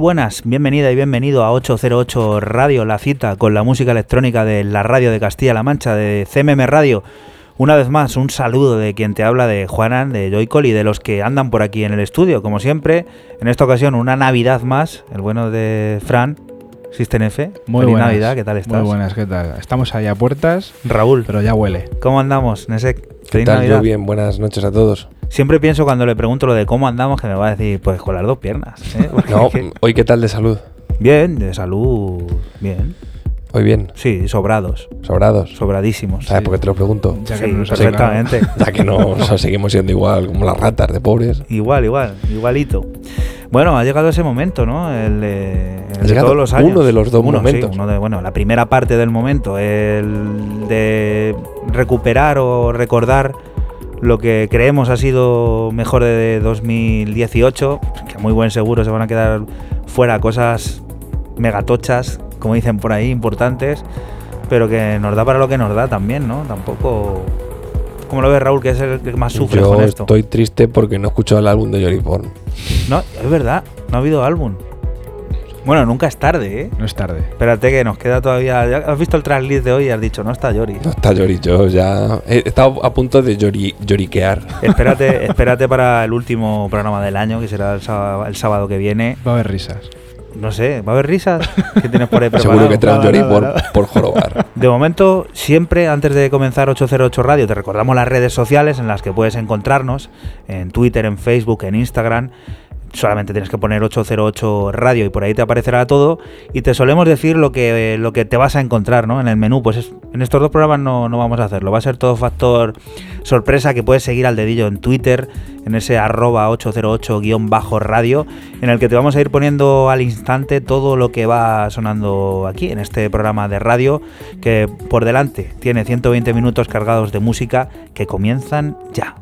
Buenas, bienvenida y bienvenido a 808 Radio, la cita con la música electrónica de la radio de Castilla-La Mancha, de CMM Radio. Una vez más, un saludo de quien te habla, de Juanan, de Joycol y de los que andan por aquí en el estudio. Como siempre, en esta ocasión, una Navidad más, el bueno de Fran, System F. Muy Feliz buenas. Navidad, ¿qué tal estás? Muy buenas, ¿qué tal? Estamos ahí a puertas, Raúl, pero ya huele. ¿cómo andamos, Nesek? ¿Qué Feliz tal? Navidad. Yo bien, buenas noches a todos. Siempre pienso cuando le pregunto lo de cómo andamos que me va a decir, pues con las dos piernas. ¿eh? Porque No, hoy qué tal de salud. Bien, de salud, bien. Hoy bien, Sí, sobrados, sobrados. sobradísimos. ¿Sabes por qué te lo pregunto? Ya que Sí, no perfectamente. Ya que no o sea, seguimos siendo igual como las ratas de pobres. Igual, igual, igualito. Bueno, ha llegado ese momento, ¿no? El de, el Ha de llegado todos los años. uno de los dos Uno, sí, momentos. uno de, bueno, la primera parte del momento, el de recuperar o recordar lo que creemos ha sido mejor de 2018, que muy buen seguro se van a quedar fuera cosas megatochas, como dicen por ahí, importantes, pero que nos da para lo que nos da también, ¿no? Tampoco... ¿Cómo lo ves, Raúl, que es el que más sufre Yo con esto? estoy triste porque no he escuchado el álbum de Yoriporn. No, es verdad, no ha habido álbum. Bueno, nunca es tarde, ¿eh? No es tarde. Espérate que nos queda todavía... ¿ya ¿Has visto el tracklist de hoy y has dicho, no está Yori? No está Yori, yo ya he estado a punto de llori, lloriquear. Espérate, espérate para el último programa del año, que será el sábado, el sábado que viene. Va a haber risas. No sé, ¿va a haber risas? ¿Qué tienes por ahí Seguro que preparado? trae un Nada, Yori por, por jorobar. De momento, siempre antes de comenzar 808 Radio, te recordamos las redes sociales en las que puedes encontrarnos, en Twitter, en Facebook, en Instagram. Solamente tienes que poner 808 Radio y por ahí te aparecerá todo. Y te solemos decir lo que, lo que te vas a encontrar ¿no? en el menú. Pues es- en estos dos programas no, no vamos a hacerlo. Va a ser todo factor sorpresa que puedes seguir al dedillo en Twitter, en ese arroba 808-radio, en el que te vamos a ir poniendo al instante todo lo que va sonando aquí en este programa de radio, que por delante tiene 120 minutos cargados de música que comienzan ya.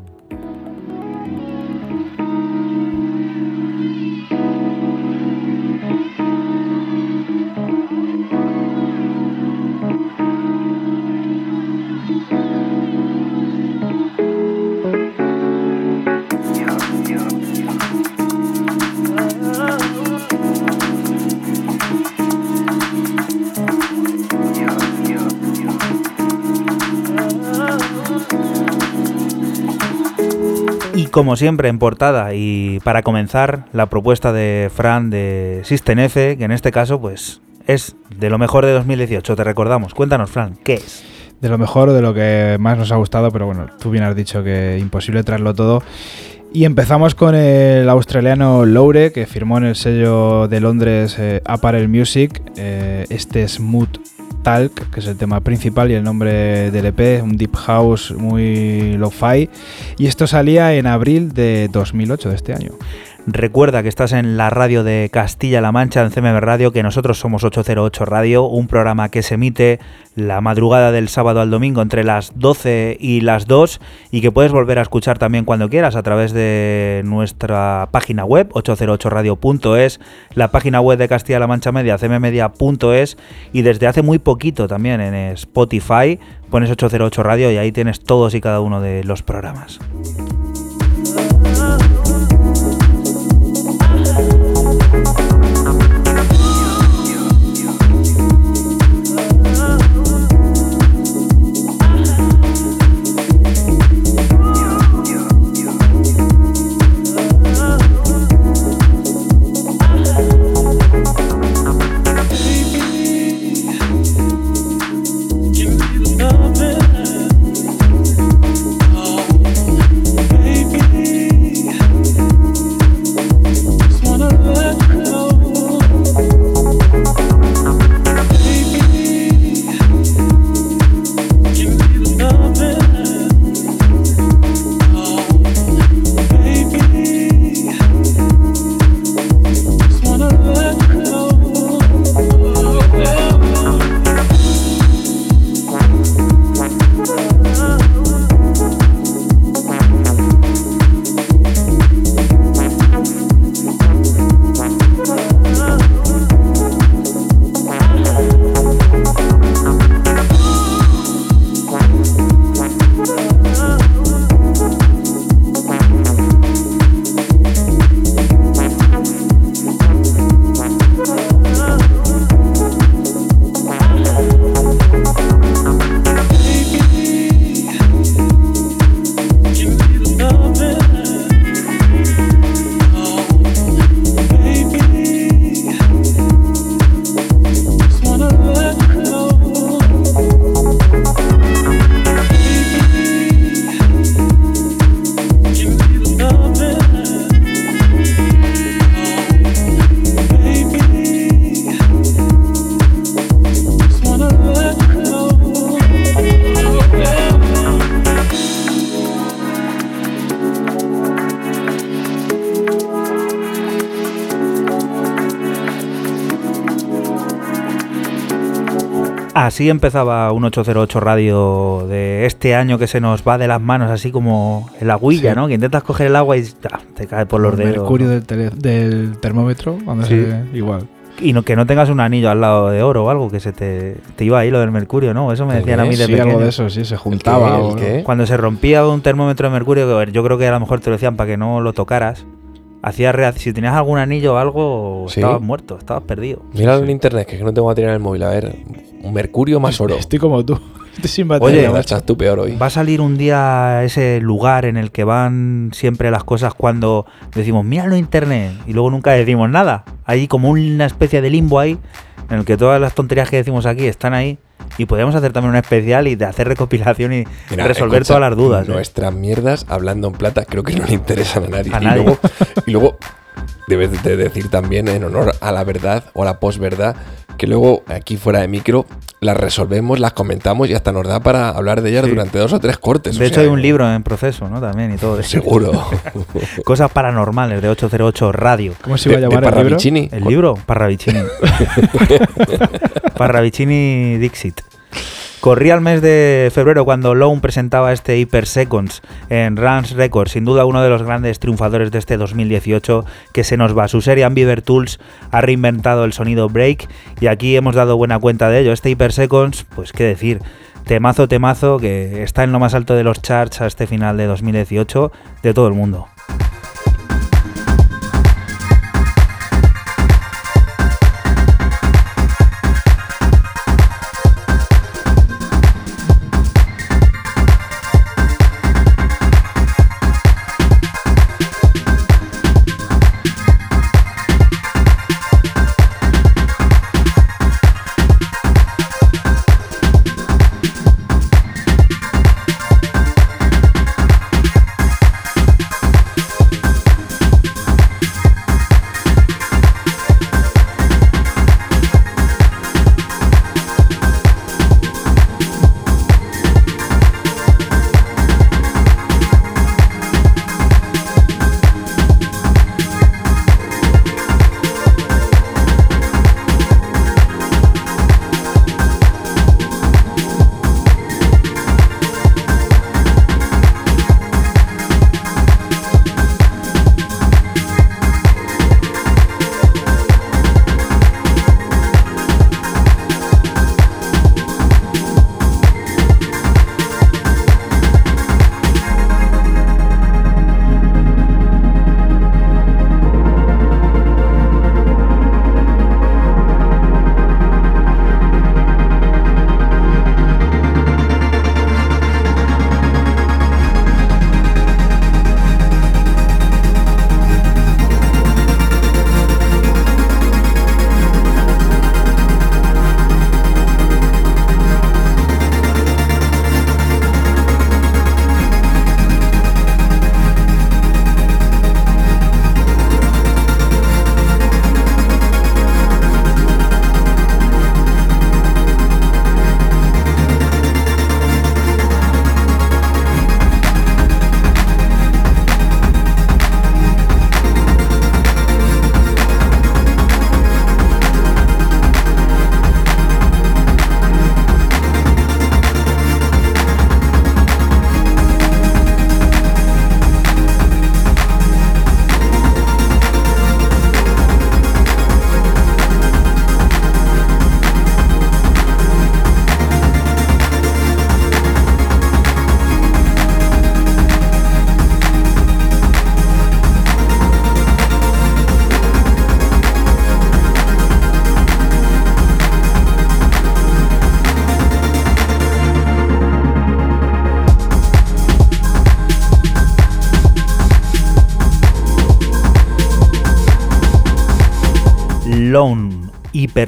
Como siempre en portada y para comenzar la propuesta de Fran de System F, que en este caso pues es de lo mejor de 2018, te recordamos. Cuéntanos Fran, ¿qué es? De lo mejor, de lo que más nos ha gustado, pero bueno, tú bien has dicho que imposible traerlo todo. Y empezamos con el australiano Loure, que firmó en el sello de Londres eh, Apparel Music eh, este Smooth Talk, que es el tema principal y el nombre del EP, un deep house muy lo-fi. Y esto salía en abril de 2008, de este año. Recuerda que estás en la radio de Castilla-La Mancha, en CMM Radio, que nosotros somos 808 Radio, un programa que se emite la madrugada del sábado al domingo entre las 12 y las 2 y que puedes volver a escuchar también cuando quieras a través de nuestra página web 808radio.es, la página web de Castilla-La Mancha Media, cmmedia.es y desde hace muy poquito también en Spotify pones 808 Radio y ahí tienes todos y cada uno de los programas. Así empezaba un 808 radio de este año que se nos va de las manos, así como el agüilla, Sí. ¿no? Que intentas coger el agua y ah, te cae por los El dedos. mercurio ¿no? del, tele- del termómetro, cuando Sí. se- igual. Y no, que no tengas un anillo al lado de oro o algo, que se te, te iba ahí lo del mercurio, ¿no? Eso me ¿El decían a mí de sí, pequeño. algo de eso, sí, se juntaba. ¿El o- qué? Cuando se rompía un termómetro de mercurio, a yo creo que a lo mejor te lo decían para que no lo tocaras. Hacías si tenías algún anillo o algo, Sí. estabas muerto, estabas perdido. Míralo Sí. en internet, que es que no tengo batería en el móvil. A ver, un mercurio más oro. Estoy como tú. Estoy sin Oye, batería. Oye, estás tú peor hoy. Va a salir un día ese lugar en el que van siempre las cosas cuando decimos, míralo internet, y luego nunca decimos nada. Hay como una especie de limbo ahí, en el que todas las tonterías que decimos aquí están ahí, y podríamos hacer también un especial y de hacer recopilación y Mira, resolver escucha, todas las dudas. ¿eh? Nuestras mierdas hablando en plata creo que no le interesan a nadie. A y, nadie. Luego, y luego debes de decir también en honor a la verdad o a la posverdad que luego aquí fuera de micro las resolvemos, las comentamos y hasta nos da para hablar de ellas Sí. durante dos o tres cortes. De o hecho, sea, hay un libro en proceso, ¿no? También y todo. eso. Seguro. Cosas paranormales de 808 Radio. ¿Cómo se iba a De- de llamar el libro? Parravicini. ¿El libro? Parravicini. Parravicini Dixit. Corría el mes de febrero cuando Lone presentaba este Hyper Seconds en Rans Records, sin duda uno de los grandes triunfadores de este 2018 que se nos va. Su serie Ambiver Tools ha reinventado el sonido break y aquí hemos dado buena cuenta de ello. Este Hyper Seconds, pues qué decir, temazo, temazo que está en lo más alto de los charts a este final de 2018 de todo el mundo.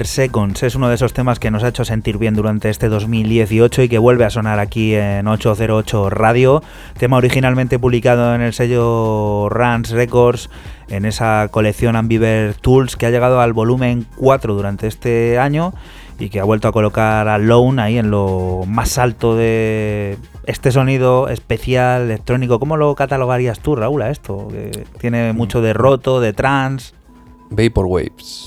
Seconds es uno de esos temas que nos ha hecho sentir bien durante este 2018 y que vuelve a sonar aquí en 808 Radio. Tema originalmente publicado en el sello Rans Records en esa colección Ambiver Tools que ha llegado al volumen 4 durante este año y que ha vuelto a colocar a Lone ahí en lo más alto de este sonido especial electrónico. ¿Cómo lo catalogarías tú, Raúl, a esto? Que tiene mucho de roto, de trance,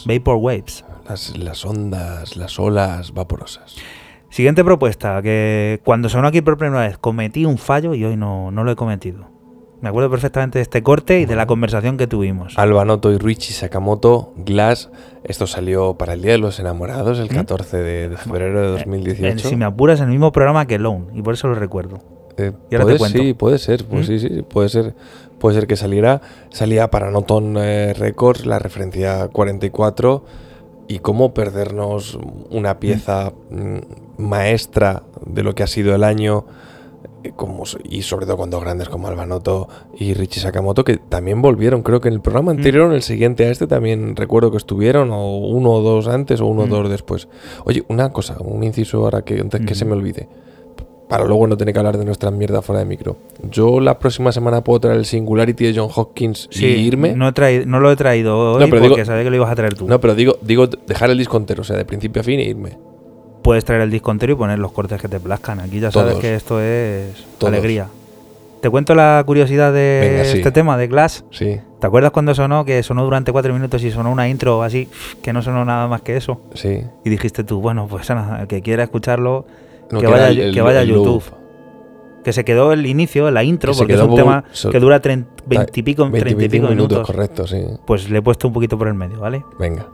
Vapor Waves. Las, las ondas, las olas vaporosas. Siguiente propuesta, que cuando sonó aquí por primera vez cometí un fallo y hoy no, no lo he cometido. Me acuerdo perfectamente de este corte y de la conversación que tuvimos. Alba Noto y Richie Sakamoto, Glass. Esto salió para el Día de los Enamorados, el ¿Mm? 14 de, de febrero de Eh, 2018. si me apuras, en el mismo programa que Lone, y por eso lo recuerdo. Eh, Y ahora puede, te cuento. Sí, puede ser, pues ¿Mm? sí, sí, puede ser, puede ser que saliera. Salía para Noton eh, Records, la referencia 44, y cómo perdernos una pieza mm, maestra de lo que ha sido el año, eh, como, y sobre todo cuando grandes como Albanoto y Richie Sakamoto, que también volvieron, creo que en el programa Mm. anterior, en el siguiente a este, también recuerdo que estuvieron, o uno o dos antes, o uno o Mm. dos después. Oye, una cosa, un inciso ahora que antes que se me olvide para luego no tener que hablar de nuestra mierda fuera de micro. Yo la próxima semana puedo traer el Singularity de John Hopkins y irme. No, he traído- no lo he traído hoy No, pero porque digo- sabía que lo ibas a traer tú. No, pero digo, digo dejar el disco entero, o sea, de principio a fin e irme. Puedes traer el disco entero y poner los cortes que te plazcan. Aquí ya sabes Todos. que esto es Todos. alegría. Te cuento la curiosidad de Venga, sí. este tema, de Glass. Sí, ¿Te acuerdas cuando sonó? Que sonó durante cuatro minutos y sonó una intro así, que no sonó nada más que eso. sí. Y dijiste tú, bueno, pues el que quiera escucharlo, No, que, vaya, el- que vaya a YouTube. loop. Que se quedó el inicio, la intro, Que porque es un tema so- que dura veintipico Veinte- treinta y pico 25 minutos. correcto, sí. Pues le he puesto un poquito por el medio, ¿vale? Venga.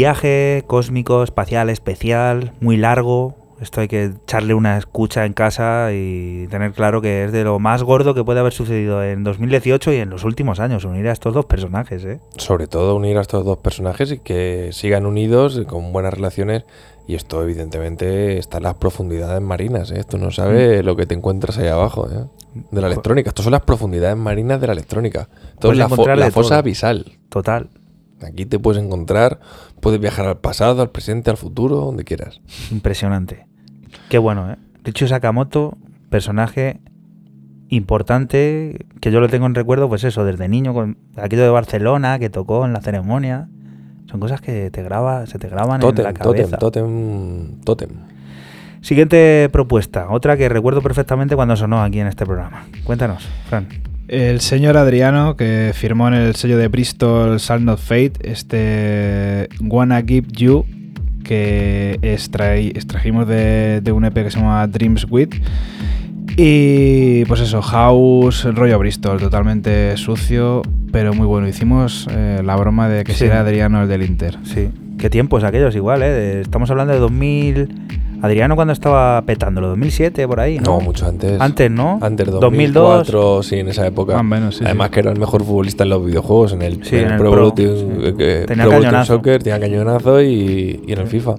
Viaje cósmico, espacial, especial, muy largo. Esto hay que echarle una escucha en casa y tener claro que es de lo más gordo que puede haber sucedido en 2018 y en los últimos años, unir a estos dos personajes, ¿eh? Sobre todo unir a estos dos personajes y que sigan unidos con buenas relaciones. Y esto, evidentemente, está en las profundidades marinas. ¿eh? Tú no Mm. sabes lo que te encuentras ahí abajo ¿eh? de la electrónica. Estas son las profundidades marinas de la electrónica. Esto Puedes es la, fo- encontrarle la fosa todo. abisal. Total. Aquí te puedes encontrar, puedes viajar al pasado, al presente, al futuro, donde quieras. Impresionante. Qué bueno, ¿eh? Richo Sakamoto, personaje importante, que yo lo tengo en recuerdo, pues eso, desde niño, con aquello de Barcelona, que tocó en la ceremonia. Son cosas que te graba, se te graban en Totem, la totem, cabeza. totem, totem. Siguiente propuesta, otra que recuerdo perfectamente cuando sonó aquí en este programa. Cuéntanos, Fran. El señor Adriano, que firmó en el sello de Bristol Shall Not Fade, este Wanna Give You, que extraí- extrajimos de, de un EP que se llama Dreams With. Y pues eso, House, rollo Bristol, totalmente sucio, pero muy bueno. Hicimos eh, la broma de que Sí. si era Adriano el del Inter. Sí. Qué tiempos aquellos igual, ¿eh? Estamos hablando de 2000... Adriano cuando estaba petándolo, 2007 por ahí, ¿no? No, mucho antes. Antes, ¿no? Antes, 2002. 2004, sí, en esa época. Más o menos, sí, Además sí. que era el mejor futbolista en los videojuegos, en el, Sí, en en el el Pro, Pro, Evolution, sí. eh, que- Tenía Pro Evolution cañonazo. Soccer, tenía cañonazo y, y en el FIFA.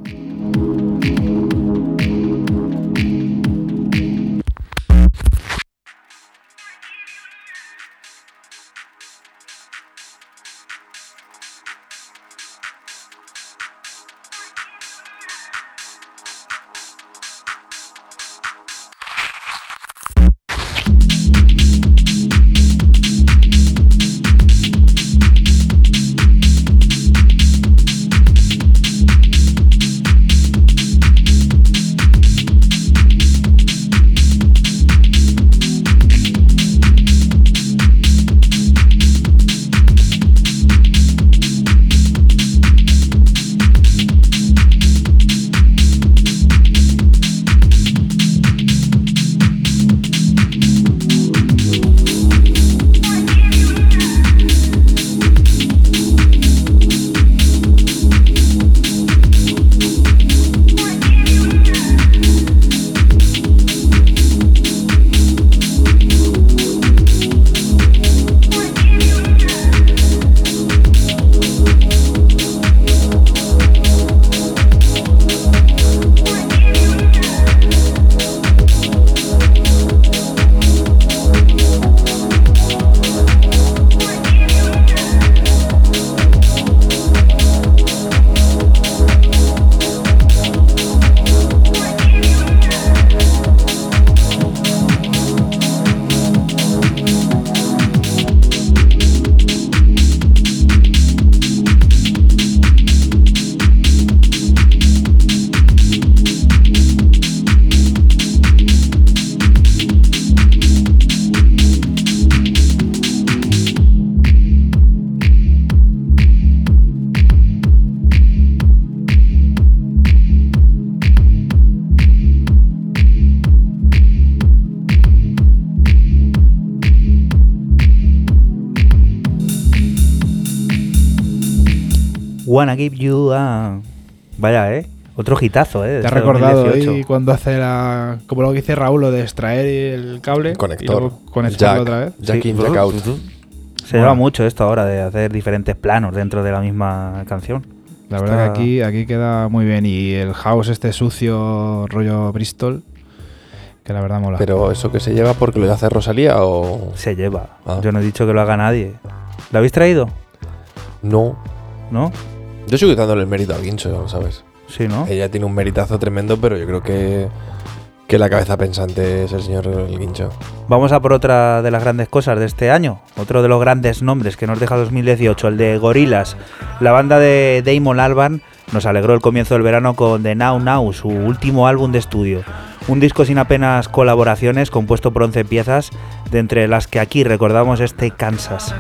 Hitazo, ¿eh? ¿Te has Este recordado 2018. ahí cuando hace la. como lo que dice Raúl, lo de extraer el cable? Conector. luego conectarlo Jack. otra vez? Jack Sí. in, jack out. Se lleva mucho esto ahora de hacer diferentes planos dentro de la misma canción. La verdad que aquí, aquí queda muy bien. Y el house este sucio, rollo Bristol, que la verdad mola. Pero eso que se lleva porque lo hace Rosalía o. Se lleva. Ah. Yo no he dicho que lo haga nadie. ¿Lo habéis traído? No. ¿No? Yo sigo dándole el mérito al guincho, ¿sabes? Sí, ¿no? Ella tiene un meritazo tremendo, pero yo creo que. Que la cabeza pensante es el señor el guincho. Vamos a por otra de las grandes cosas de este año. Otro de los grandes nombres que nos deja 2018, el de Gorilas. La banda de Damon Albarn nos alegró el comienzo del verano con The Now Now, su último álbum de estudio. Un disco sin apenas colaboraciones, compuesto por 11 piezas, de entre las que aquí recordamos este Kansas.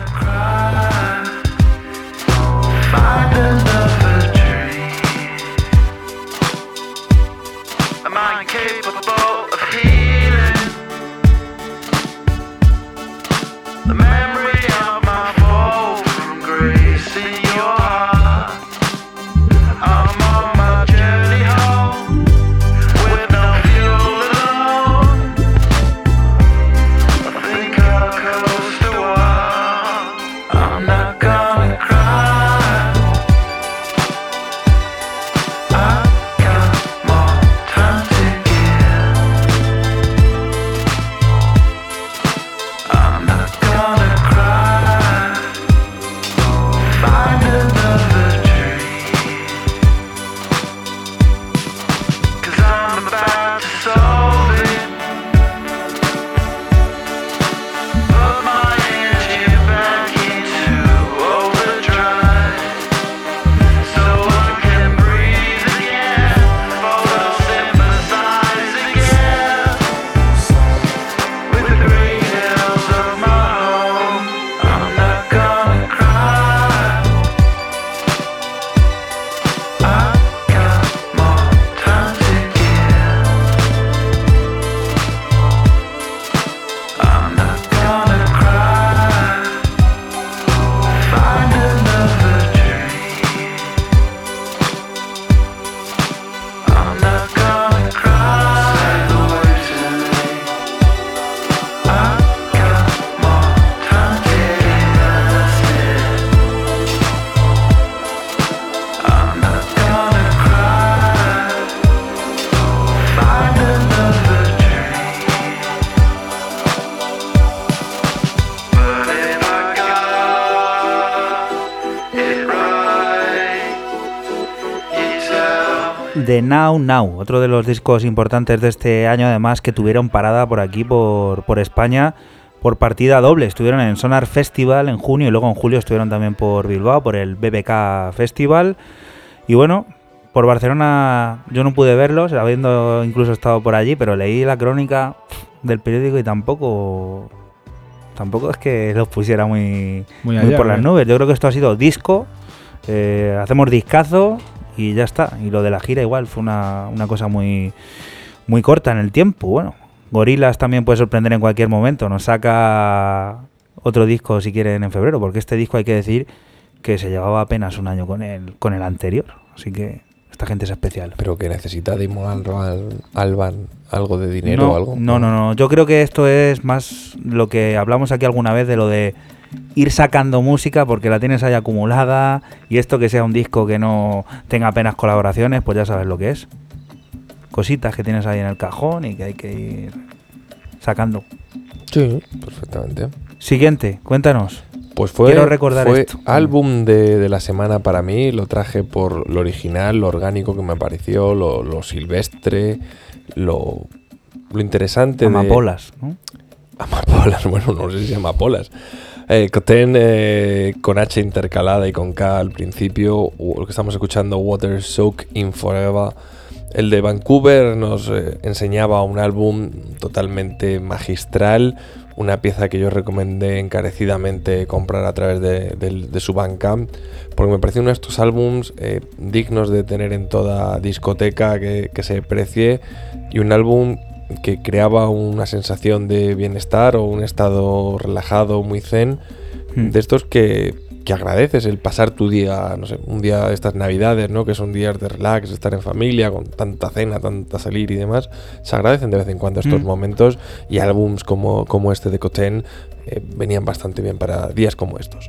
Now Now, otro de los discos importantes de este año, además que tuvieron parada por aquí, por, por España, por partida doble. Estuvieron en Sonar Festival en junio y luego en julio estuvieron también por Bilbao, por el BBK Festival. Y bueno, por Barcelona yo no pude verlos, habiendo incluso estado por allí, pero leí la crónica del periódico y tampoco... Tampoco es que los pusiera muy, Muy por las ¿eh? nubes. Yo creo que esto ha sido disco, eh, hacemos discazo y ya está. Y lo de la gira igual fue una, una cosa muy, muy corta en el tiempo. Bueno, Gorilas también puede sorprender en cualquier momento. Nos saca otro disco si quieren en febrero, porque este disco hay que decir que se llevaba apenas un año con el, con el anterior. Así que esta gente es especial. Pero que necesita Damon Albarn, Alban algo de dinero no, o algo. No, no, no. Yo creo que esto es más lo que hablamos aquí alguna vez de lo de ir sacando música porque la tienes ahí acumulada y esto que sea un disco que no tenga apenas colaboraciones, pues ya sabes lo que es. Cositas que tienes ahí en el cajón y que hay que ir sacando. Sí, perfectamente. Siguiente, cuéntanos. Pues fue, Quiero recordar fue esto. álbum de, de la semana para mí. Lo traje por lo original, lo orgánico que me pareció, lo, lo silvestre, lo, lo interesante. de- Amapolas, ¿no? Amapolas, bueno, no sé si amapolas. Eh, eh, con H intercalada y con K al principio. Lo que estamos escuchando, Water Soak in Forever. El de Vancouver nos eh, enseñaba un álbum totalmente magistral. Una pieza que yo recomendé encarecidamente comprar a través de, su Bandcamp. Porque me pareció uno de estos álbums eh, dignos de tener en toda discoteca que se precie. Y un álbum que creaba una sensación de bienestar o un estado relajado, muy zen, Hmm. de estos que que agradeces el pasar tu día, no sé, un día de estas navidades, ¿no? Que son días de relax, estar en familia, con tanta cena, tanta salir y demás. Se agradecen de vez en cuando estos Mm. momentos y álbums como, como este de Coten eh, venían bastante bien para días como estos.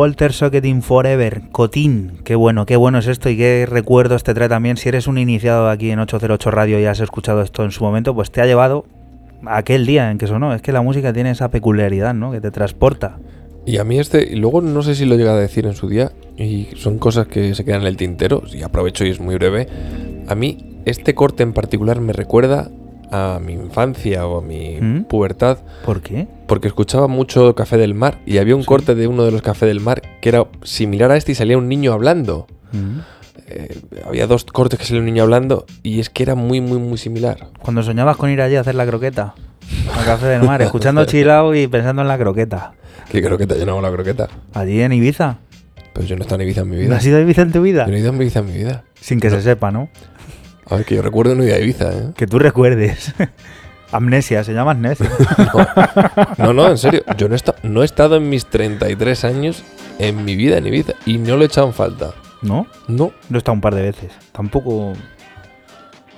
Walter Socketing Forever, Cotín, qué bueno, qué bueno es esto y qué recuerdos te trae también. Si eres un iniciado aquí en 808 Radio y has escuchado esto en su momento, pues te ha llevado a aquel día en que sonó. Es que la música tiene esa peculiaridad, ¿no? Que te transporta. Y a mí este, luego no sé si lo llega a decir en su día, y son cosas que se quedan en el tintero, y aprovecho y es muy breve. A mí este corte en particular me recuerda a mi infancia o a mi ¿Mm? pubertad, ¿Por qué? porque escuchaba mucho Café del Mar y había un Sí. corte de uno de los Café del Mar que era similar a este y salía un niño hablando. Mm. Eh, había dos cortes que salía un niño hablando y es que era muy, muy, muy similar. Cuando soñabas con ir allí a hacer la croqueta, al café del mar, escuchando chilao y pensando en la croqueta. Que creo que te ha llenado la croqueta. Allí en Ibiza. Pero yo no he estado en Ibiza en mi ¿No vida. has ido a Ibiza en tu vida? Yo no he ido a Ibiza en mi vida. Sin que se sepa, ¿no? A ver, que yo recuerdo no ir a Ibiza, ¿eh? Que tú recuerdes. Amnesia, se llama amnesia. No, no, en serio. Yo no he, esta- no he estado en mis 33 años en mi vida en Ibiza y no lo he echado en falta. ¿No? No, Lo he estado un par de veces. Tampoco.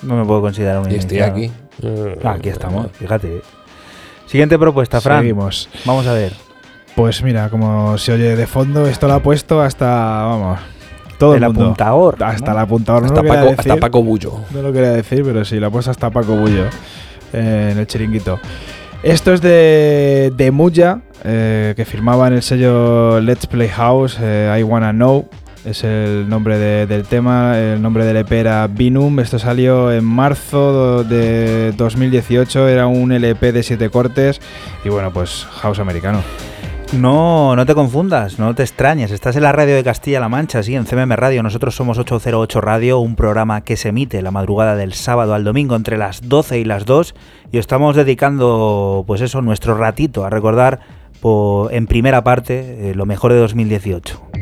No me puedo considerar un y estoy iniciado. aquí. Ah, Aquí estamos, fíjate. Siguiente propuesta, Fran. Seguimos. Vamos a ver. Pues mira, como se oye de fondo, esto lo ha puesto hasta, vamos, todo el el mundo. apuntador. Hasta ¿no? el apuntador. Hasta, no, Paco, decir, hasta Paco Bullo. no lo quería decir, pero sí, lo ha puesto hasta Paco Bullo eh, en el chiringuito. Esto es de, de Muya, eh, que firmaba en el sello Let's Play House, eh, I Wanna Know. Es el nombre de- del tema, el nombre del EP era Binum. Esto salió en marzo de 2018, era un LP de 7 cortes y bueno, pues house americano. No, no te confundas, no te extrañes. Estás en la radio de Castilla-La Mancha, sí, en CMM Radio. Nosotros somos 808 Radio, un programa que se emite la madrugada del sábado al domingo entre las 12 y las 2 y estamos dedicando, pues eso, nuestro ratito a recordar en primera parte eh, lo mejor de 2018.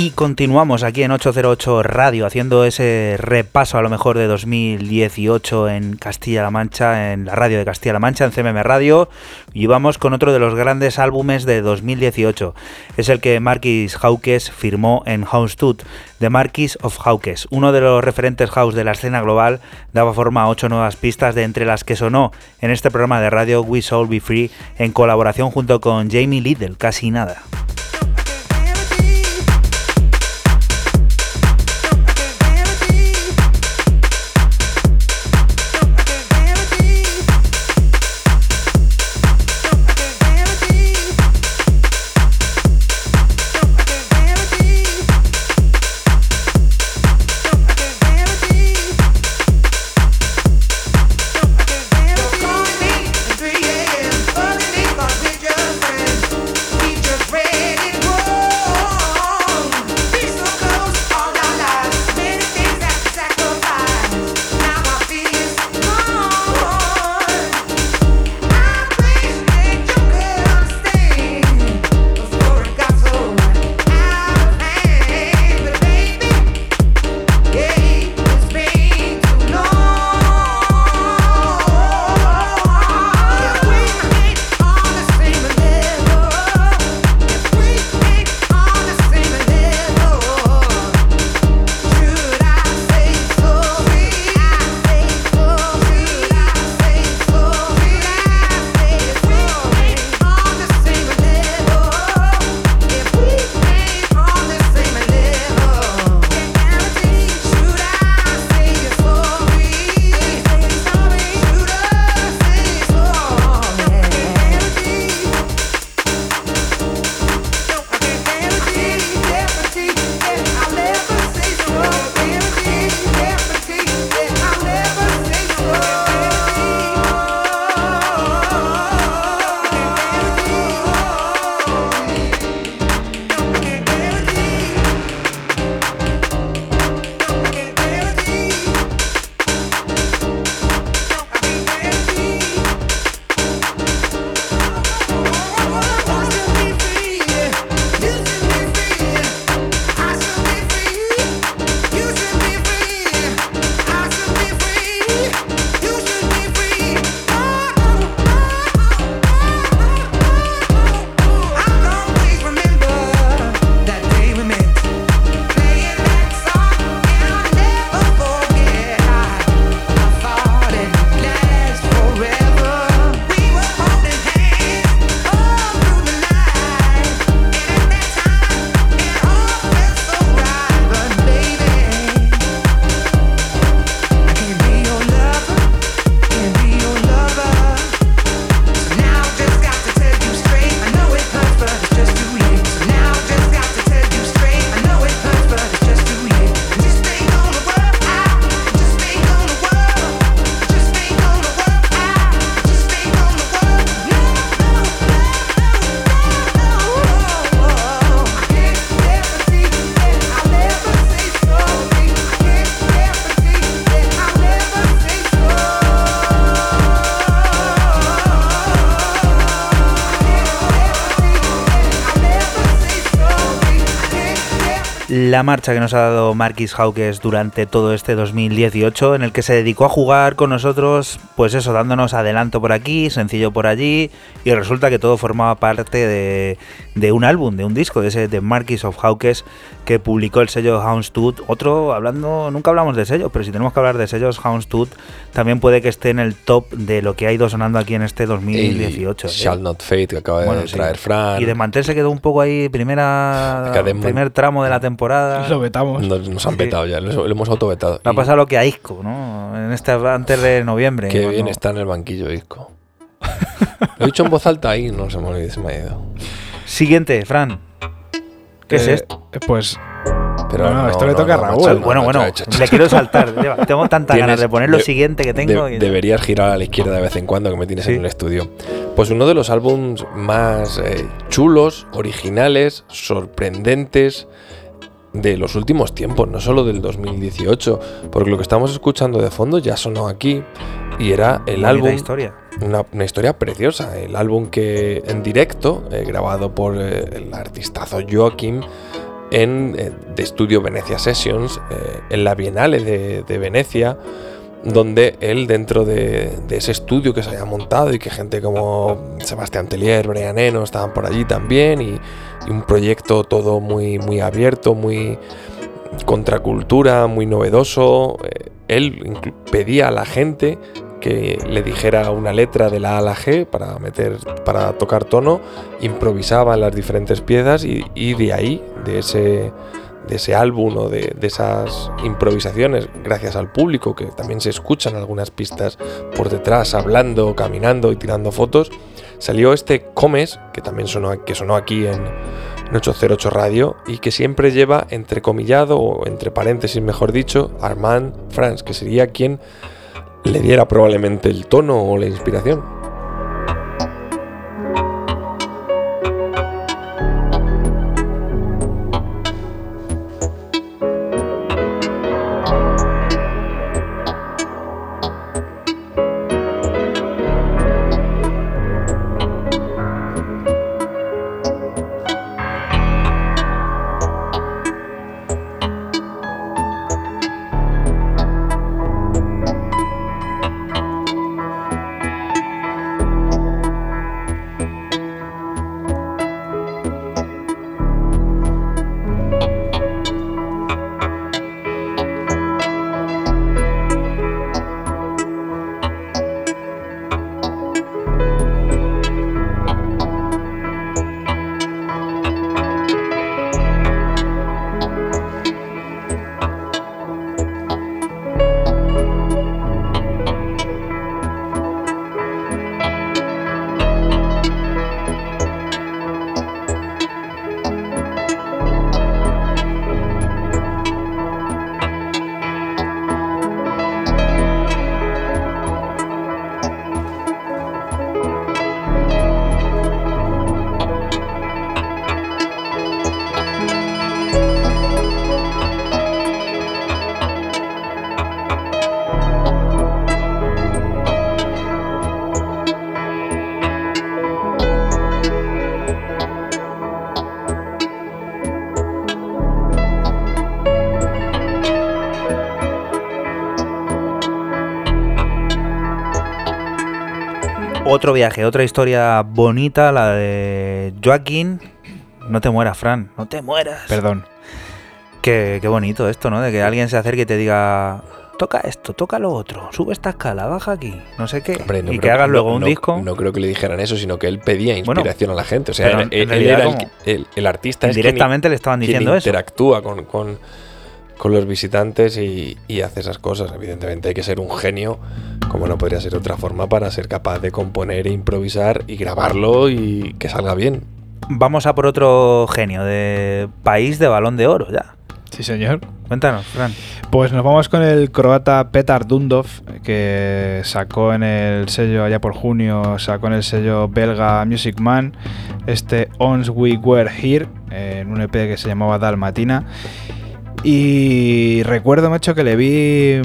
Y continuamos aquí en 808 Radio haciendo ese repaso a lo mejor de 2018 en Castilla-La Mancha, en la radio de Castilla-La Mancha, en CMM Radio. Y vamos con otro de los grandes álbumes de 2018. Es el que Marquis Hawkes firmó en House Tooth, The Marquis of Hawkes. Uno de los referentes house de la escena global daba forma a ocho nuevas pistas, de entre las que sonó en este programa de radio We Soul Be Free en colaboración junto con Jamie Liddell, casi nada. La marcha que nos ha dado Marquis Hawkes durante todo este 2018, en el que se dedicó a jugar con nosotros, pues eso, dándonos adelanto por aquí, sencillo por allí, y resulta que todo formaba parte de, de un álbum, de un disco, de ese de Marquis of Hawkes que publicó el sello Houndstooth. Otro, hablando, nunca hablamos de sellos, pero si tenemos que hablar de sellos, Houndstooth también puede que esté en el top de lo que ha ido sonando aquí en este 2018. Y Shall Not Fate, que acaba Bueno, de sí. traer Fran. Y de Mantel se quedó un poco ahí, primera, primer tramo de la temporada. Lo vetamos. Nos, nos han Sí. vetado ya, lo, lo hemos autovetado. Ha pasado lo que a Isco, ¿no? En este antes de noviembre. Qué cuando- bien está en el banquillo, Isco. Lo he dicho en voz alta ahí, no se me, se me ha ido. Siguiente, Fran. ¿Qué es Eh, esto? Pues Pero No, esto le toca a Raúl. macho, bueno, no, bueno, le quiero saltar. Tengo tantas Tienes- ganas de poner lo de- siguiente que tengo. de- y- deberías girar a la izquierda de vez en cuando que me tienes Sí. en el estudio. Pues uno de los álbums más eh, chulos, originales, sorprendentes de los últimos tiempos, no solo del 2018, porque lo que estamos escuchando de fondo ya sonó aquí y era el bonita álbum historia. una, una historia preciosa. El álbum que en directo, eh, grabado por eh, el artistazo Joaquim en eh, de estudio Venecia Sessions, eh, en la Bienale de, de Venecia, donde él dentro de, ese estudio que se había montado y que gente como Sebastián Tellier, Brian Eno estaban por allí también y, un proyecto todo muy, muy abierto, muy contracultura, muy novedoso. eh, él pedía a la gente que le dijera una letra de la A a la G para meter, para tocar tono, improvisaba las diferentes piezas y de ahí, de ese, de ese álbum o de, de esas improvisaciones, gracias al público, que también se escuchan algunas pistas por detrás, hablando, caminando y tirando fotos, salió este Comes, que también sonó, que sonó aquí en, en 808 Radio y que siempre lleva entrecomillado o entre paréntesis mejor dicho Armand Franz, que sería quien le diera probablemente el tono o la inspiración. Viaje, otra historia bonita, la de Joaquín. No te mueras, Fran, no te mueras. Perdón. Qué, qué bonito esto, ¿no? De que alguien se acerque y te diga, toca esto, toca lo otro, sube esta escala, baja aquí, no sé qué. Hombre, no y que hagas no- luego un no- disco. No creo que le dijeran eso, sino que él pedía Bueno, inspiración a la gente. O sea, él, era el, el- el artista. es quien- Directamente le estaban quien diciendo eso. interactúa con, con- con los visitantes y, y hace esas cosas. Evidentemente hay que ser un genio, como no podría ser de otra forma, para ser capaz de componer e improvisar y grabarlo y que salga bien. Vamos a por otro genio de país de balón de oro, ya. Sí, señor. Cuéntanos, Fran. Pues nos vamos con el croata Petar Dundov, que sacó en el sello allá por junio, sacó en el sello belga Music Man este Ons We Were Here, en un EP que se llamaba Dalmatina. Y recuerdo, macho, que le vi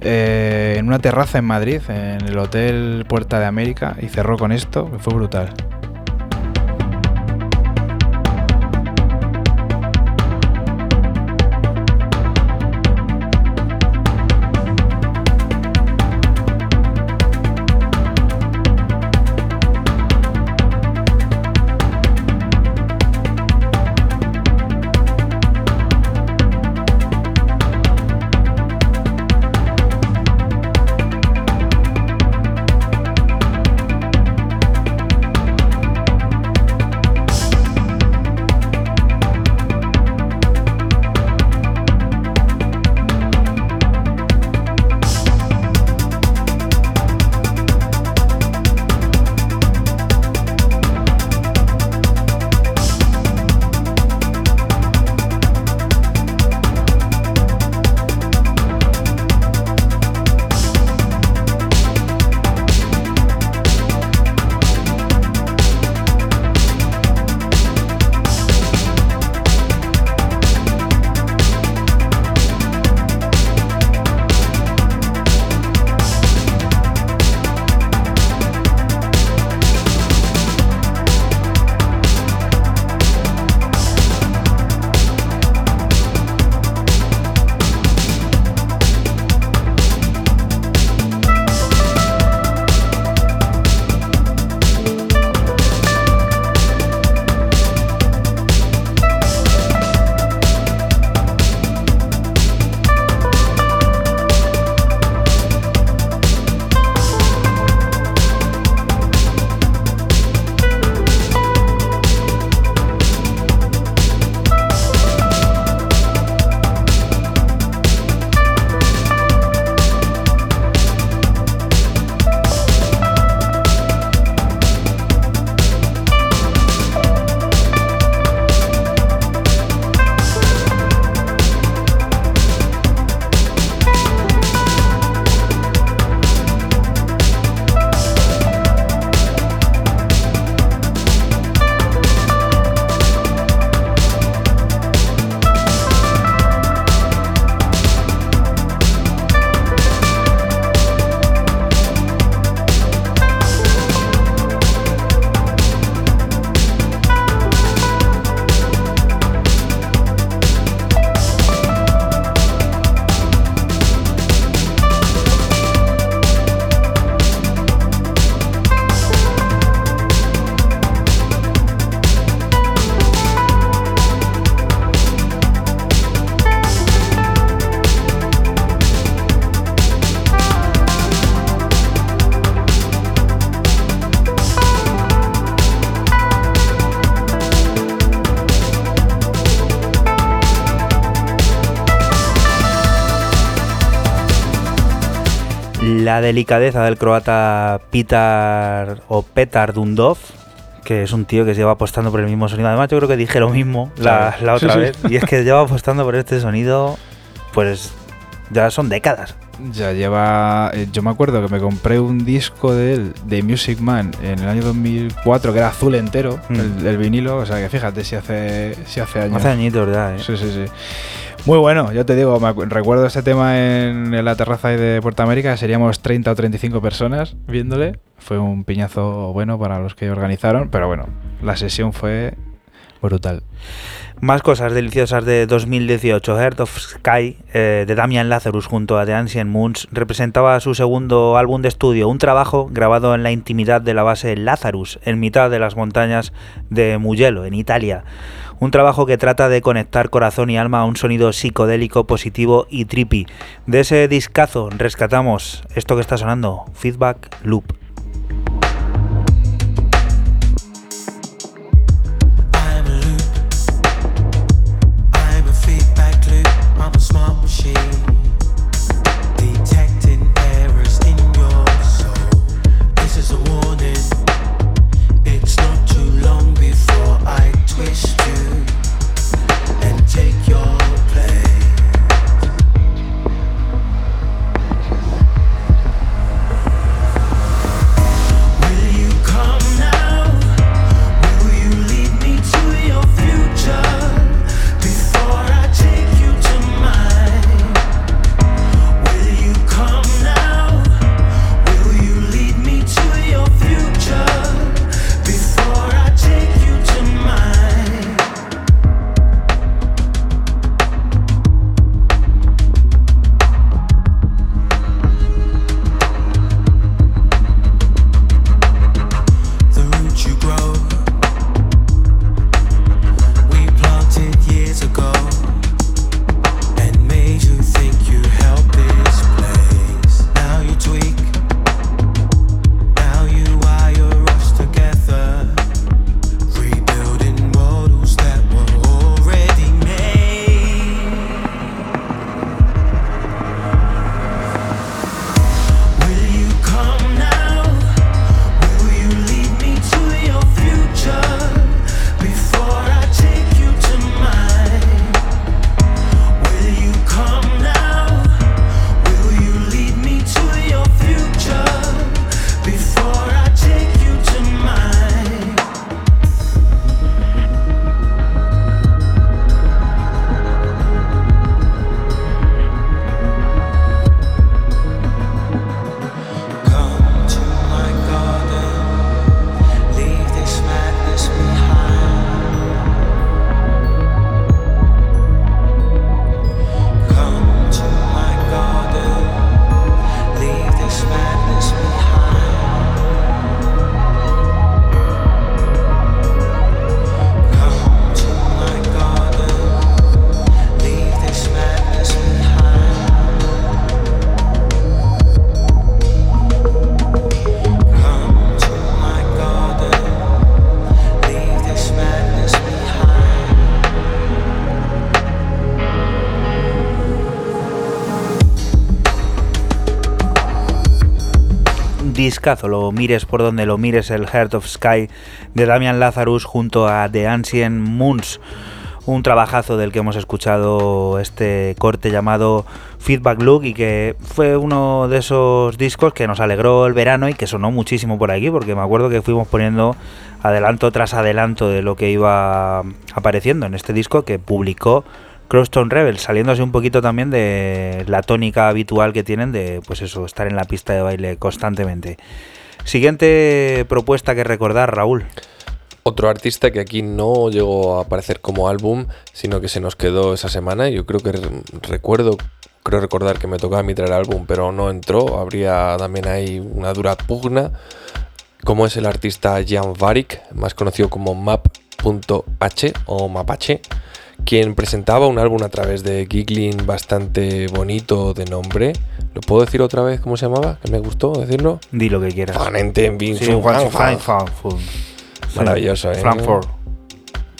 eh, en una terraza en Madrid, en el Hotel Puerta de América, y cerró con esto, que fue brutal. La delicadeza del croata Pitar o Petar Dundov, que es un tío que lleva apostando por el mismo sonido. Además, yo creo que dije lo mismo la, otra Sí, sí. vez. Y es que lleva apostando por este sonido, pues ya son décadas. Ya lleva. eh, Yo me acuerdo que me compré un disco de él, de Music Man, en el año 2004, que era azul entero, Mm. el, el vinilo. O sea que fíjate si hace, si hace años. Hace añitos ya, ¿eh? Sí, sí, sí. Muy bueno, yo te digo, recuerdo ese tema en, la terraza de Puerto América, seríamos 30 o 35 personas viéndole. Fue un piñazo bueno para los que organizaron, pero bueno, la sesión fue brutal. Más cosas deliciosas de 2018. Heart of Sky eh, de Damian Lazarus junto a The Ancient Moons representaba su segundo álbum de estudio, un trabajo grabado en la intimidad de la base Lazarus, en mitad de las montañas de Mugello, en Italia. Un trabajo que trata de conectar corazón y alma a un sonido psicodélico, positivo y trippy. De ese discazo rescatamos esto que está sonando, Feedback Loop. Lo mires por donde lo mires, el Heart of Sky de Damian Lazarus junto a The Ancient Moons. Un trabajazo del que hemos escuchado este corte llamado Feedback Look y que fue uno de esos discos que nos alegró el verano y que sonó muchísimo por aquí porque me acuerdo que fuimos poniendo adelanto tras adelanto de lo que iba apareciendo en este disco que publicó Crosstown Rebels, saliéndose un poquito también de la tónica habitual que tienen de, pues eso, estar en la pista de baile constantemente. Siguiente propuesta que recordar, Raúl. Otro artista que aquí no llegó a aparecer como álbum, sino que se nos quedó esa semana. Yo creo que re- recuerdo, creo recordar que me tocaba a mí traer álbum, pero no entró. Habría también ahí una dura pugna. Como es el artista Jan Varik, más conocido como Map.h o Mapache, quien presentaba un álbum a través de Giggling bastante bonito de nombre. ¿Lo puedo decir otra vez cómo se llamaba? Que me gustó decirlo. Di lo que quieras. Ponente en Sí, Maravilloso, ¿eh? Frankfurt.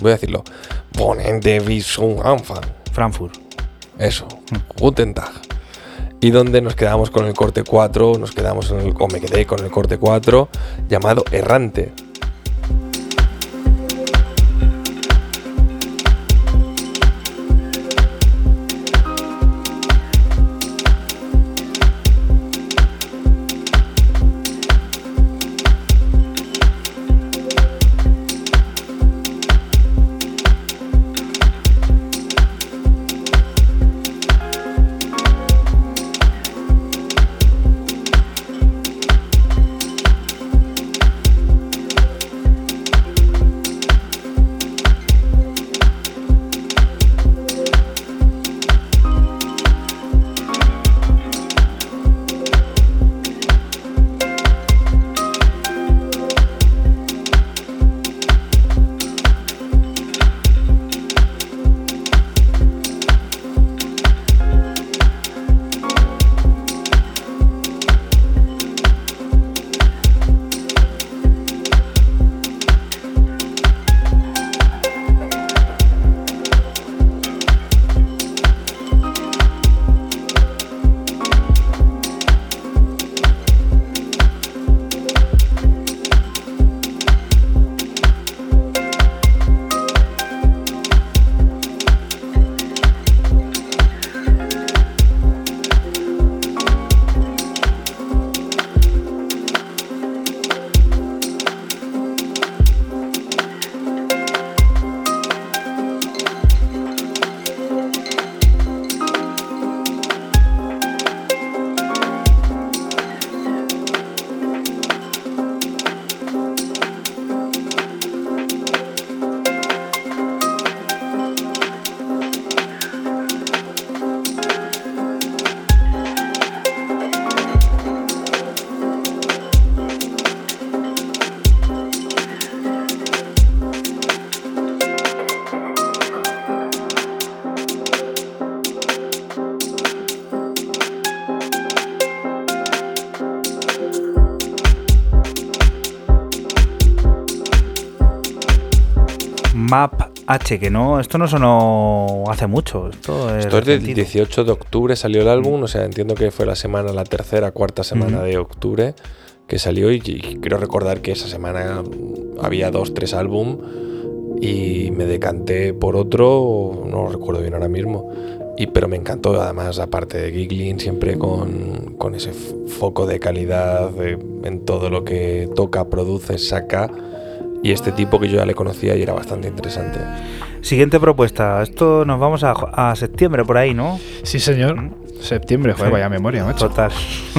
Voy a decirlo. Ponente Visun Anfang. Frankfurt. Eso. Guten Tag. y donde nos quedamos con el corte 4, nos quedamos en el, o me quedé con el corte 4 llamado Errante. H, que no, esto no sonó hace mucho. Esto es, Esto es del repentino. 18 de octubre salió el álbum, o sea, entiendo que fue la semana, la tercera, cuarta semana Ujú. de octubre que salió y, y quiero recordar que esa semana había dos, tres álbum y me decanté por otro, no lo recuerdo bien ahora mismo, y, pero me encantó además, aparte de Giggling, siempre con, con ese foco de calidad eh, en todo lo que toca, produce, saca. Y este tipo que yo ya le conocía y era bastante interesante. Siguiente propuesta. Esto nos vamos a, a septiembre por ahí, ¿no? Sí, señor. Septiembre, joder, Sí. vaya memoria, macho. Total.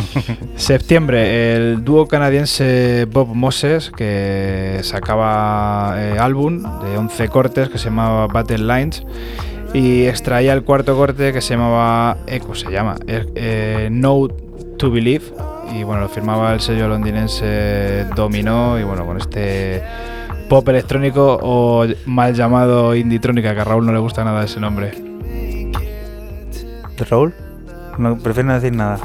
Septiembre, el dúo canadiense Bob Moses, que sacaba eh, álbum de 11 cortes que se llamaba Battle Lines y extraía el cuarto corte que se llamaba, Echo se llama, eh, eh, No to Believe y bueno, lo firmaba el sello londinense Domino y bueno, con este pop electrónico o mal llamado Inditrónica, que a Raúl no le gusta nada ese nombre. ¿De Raúl? No, prefiero no decir nada.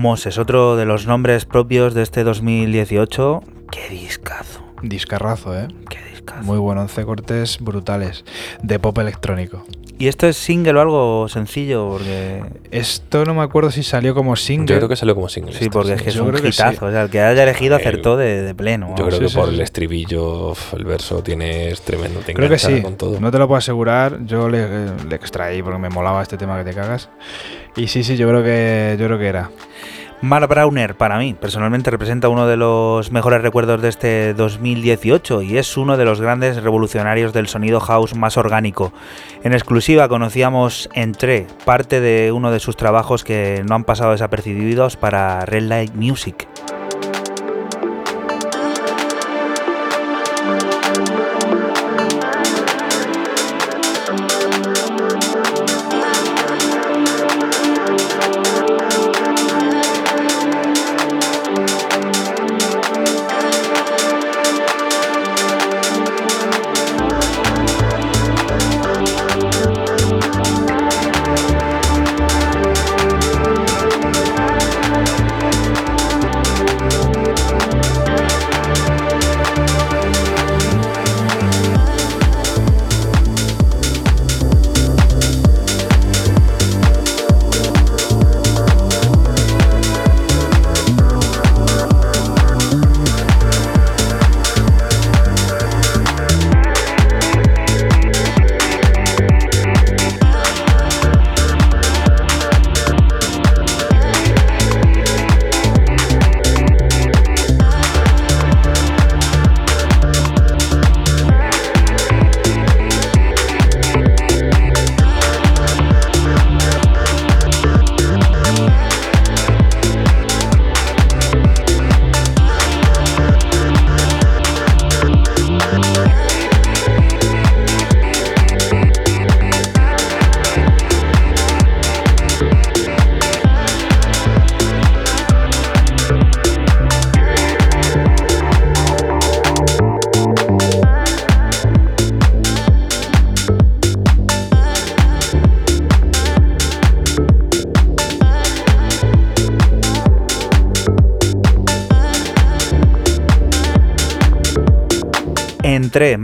Moses, otro de los nombres propios de este 2018. ¡Qué discazo! Discarrazo, ¿eh? ¡Qué discazo! Muy bueno, 11 cortes brutales de pop electrónico. ¿Y esto es single o algo sencillo? Porque... Esto no me acuerdo si salió como single. Yo creo que salió como single. Sí, porque es que es Yo un creo que sí. hitazo. O sea, el que haya elegido El- acertó de, de pleno. Yo creo Sí, que sí, por sí. el estribillo, el verso tienes tremendo. Te Creo que sí. con todo. No te lo puedo asegurar. Yo le, eh, le extraí porque me molaba este tema que te cagas. Y sí, sí, yo creo que yo creo que era. Mark Browner, para mí, personalmente representa uno de los mejores recuerdos de este 2018 y es uno de los grandes revolucionarios del sonido house más orgánico. En exclusiva conocíamos Entre, parte de uno de sus trabajos que no han pasado desapercibidos para Red Light Music.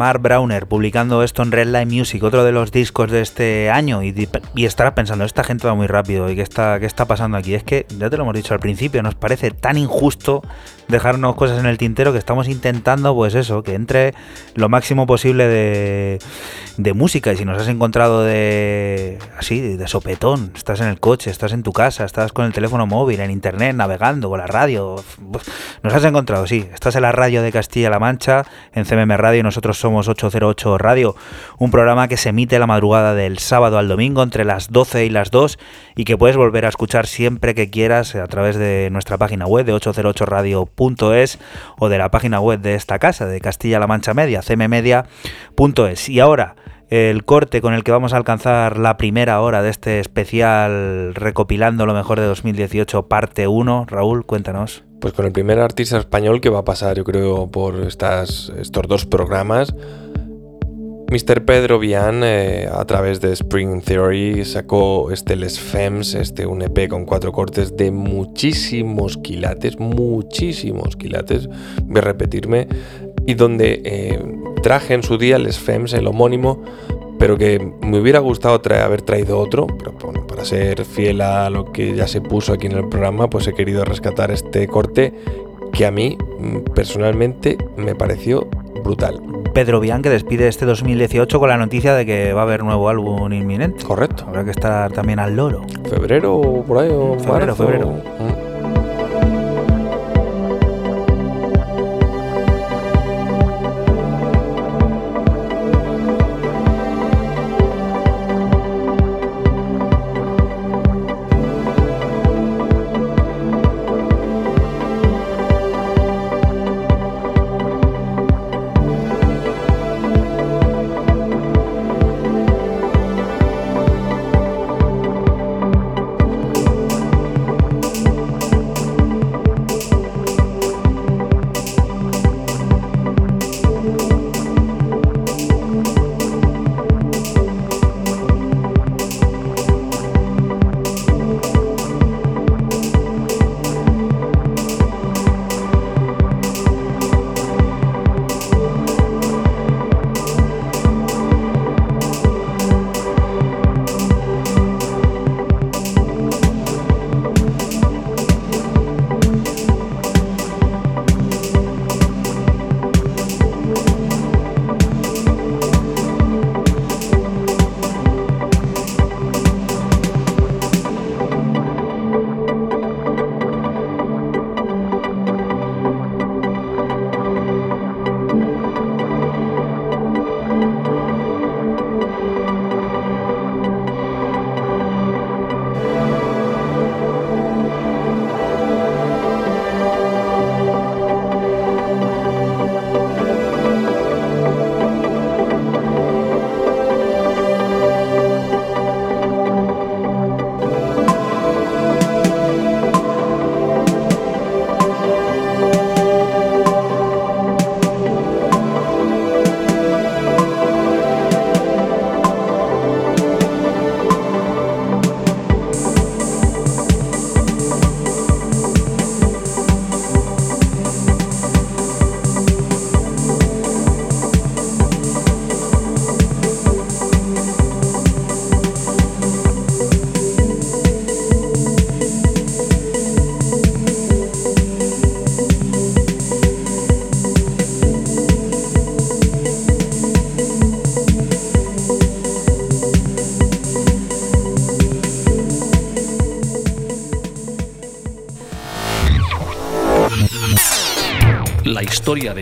Mark Browner publicando esto en Red Line Music, otro de los discos de este año, y, y estarás pensando, esta gente va muy rápido, ¿y qué está, qué está pasando aquí? Es que, ya te lo hemos dicho al principio, nos parece tan injusto dejarnos cosas en el tintero que estamos intentando, pues eso, que entre lo máximo posible de, de música. Y si nos has encontrado de así, de sopetón, estás en el coche, estás en tu casa, estás con el teléfono móvil, en internet, navegando, con la radio, nos has encontrado, sí, estás en la radio de Castilla-La Mancha, en CMM Radio, y nosotros somos 808 Radio, un programa que se emite la madrugada del sábado al domingo entre las 12 y las 2 y que puedes volver a escuchar siempre que quieras a través de nuestra página web de 808radio.es o de la página web de esta casa, de Castilla-La Mancha Media, cmmedia.es. Y ahora, el corte con el que vamos a alcanzar la primera hora de este especial recopilando lo mejor de 2018, parte 1. Raúl, cuéntanos. Pues con el primer artista español que va a pasar, yo creo, por estas, estos dos programas. Mr. Pedro Vian, eh, a través de Spring Theory, sacó este Les Femmes, este un EP con cuatro cortes de muchísimos quilates, muchísimos quilates, voy a repetirme, y donde eh, traje en su día Les Femmes, el homónimo, pero que me hubiera gustado haber traído otro, pero bueno, para ser fiel a lo que ya se puso aquí en el programa, pues he querido rescatar este corte que a mí mm, personalmente me pareció brutal. Pedro Bian que despide este 2018 con la noticia de que va a haber nuevo álbum inminente. Correcto. Habrá que estar también al loro. Febrero o por ahí o Febrero, marzo. febrero. Mm.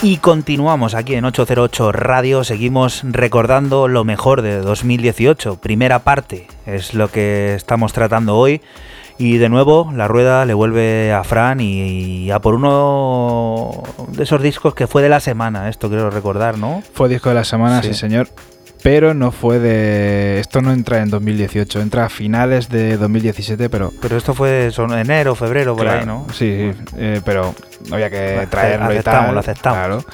Y continuamos aquí en 808 Radio, seguimos recordando lo mejor de 2018. Primera parte es lo que estamos tratando hoy. Y de nuevo la rueda le vuelve a Fran y, y a por uno de esos discos que fue de la semana, esto quiero recordar, ¿no? Fue disco de la semana, sí, Sí. señor. Pero no fue de. Esto no entra en 2018, entra a finales de 2017, pero. Pero esto fue son enero, febrero, por Claro, ahí, ¿no? Sí, sí, eh, pero había que traerlo y aceptamos, tal. lo aceptamos. Claro,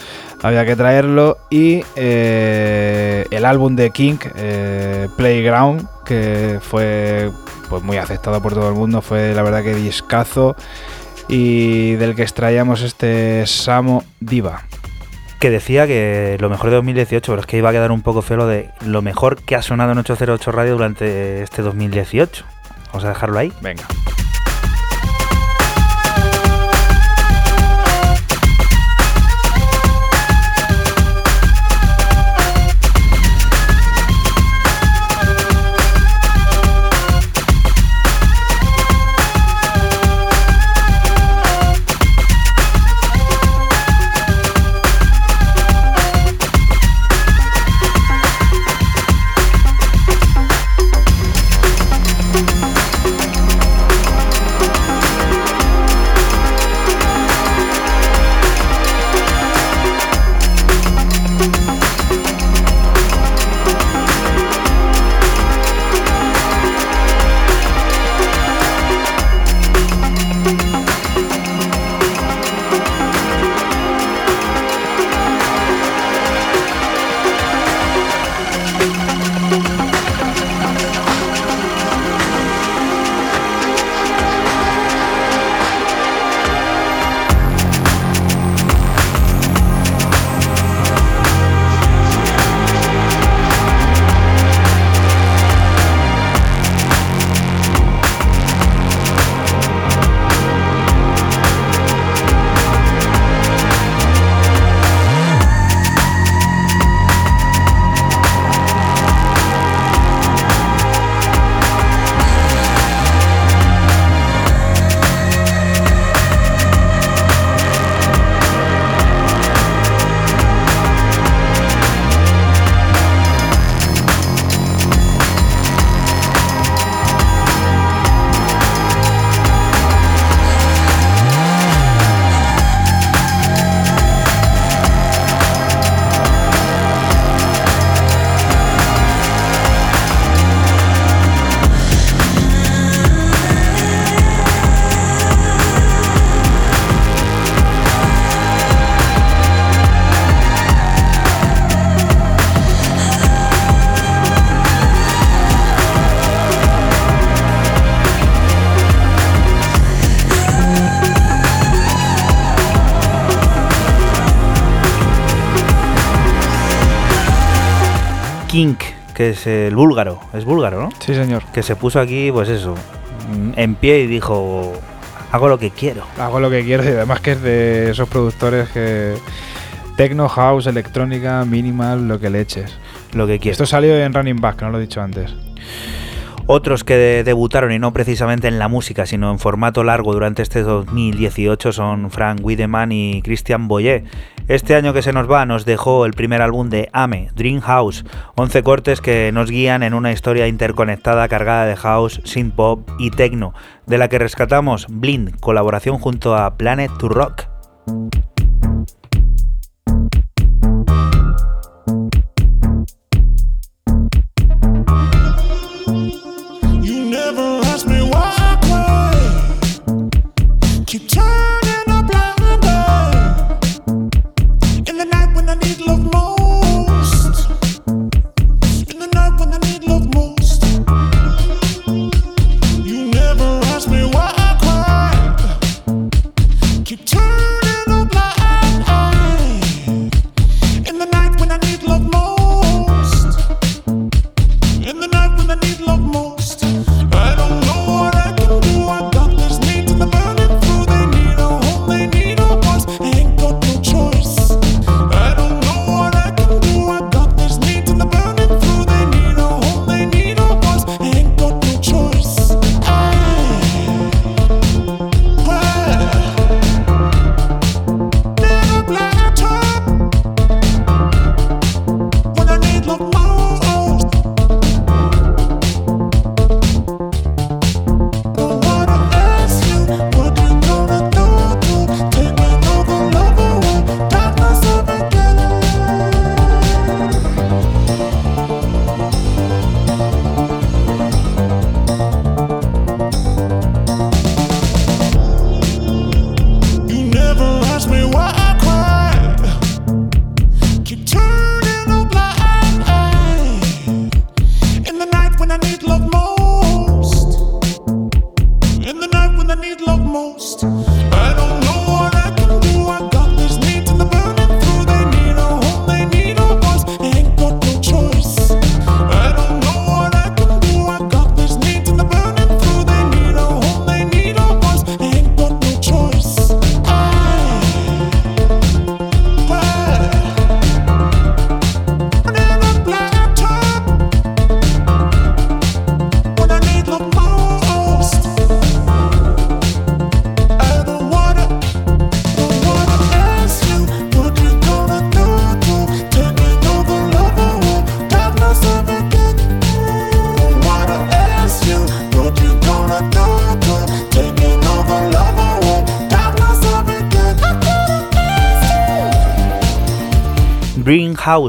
había que traerlo y eh, el álbum de King, eh, Playground, que fue pues muy aceptado por todo el mundo, fue la verdad que discazo y del que extraíamos este Samo Diva. Que decía que lo mejor de 2018, pero es que iba a quedar un poco feo de lo mejor que ha sonado en 808 Radio durante este 2018. Vamos a dejarlo ahí. Venga. Que es el búlgaro, es búlgaro, ¿no? Sí, señor. Que se puso aquí, pues eso, en pie y dijo, hago lo que quiero. Hago lo que quiero y además que es de esos productores que... Techno, house, electrónica, minimal, lo que le eches. Lo que quiero. Esto salió en Running Back, no lo he dicho antes. Otros que de- debutaron y no precisamente en la música, sino en formato largo durante este 2018 son Frank Wiedemann y Christian Boyer. Este año que se nos va nos dejó el primer álbum de Ame, Dream House, 11 cortes que nos guían en una historia interconectada cargada de house, synth pop y techno, de la que rescatamos Blind, colaboración junto a Planet to Rock.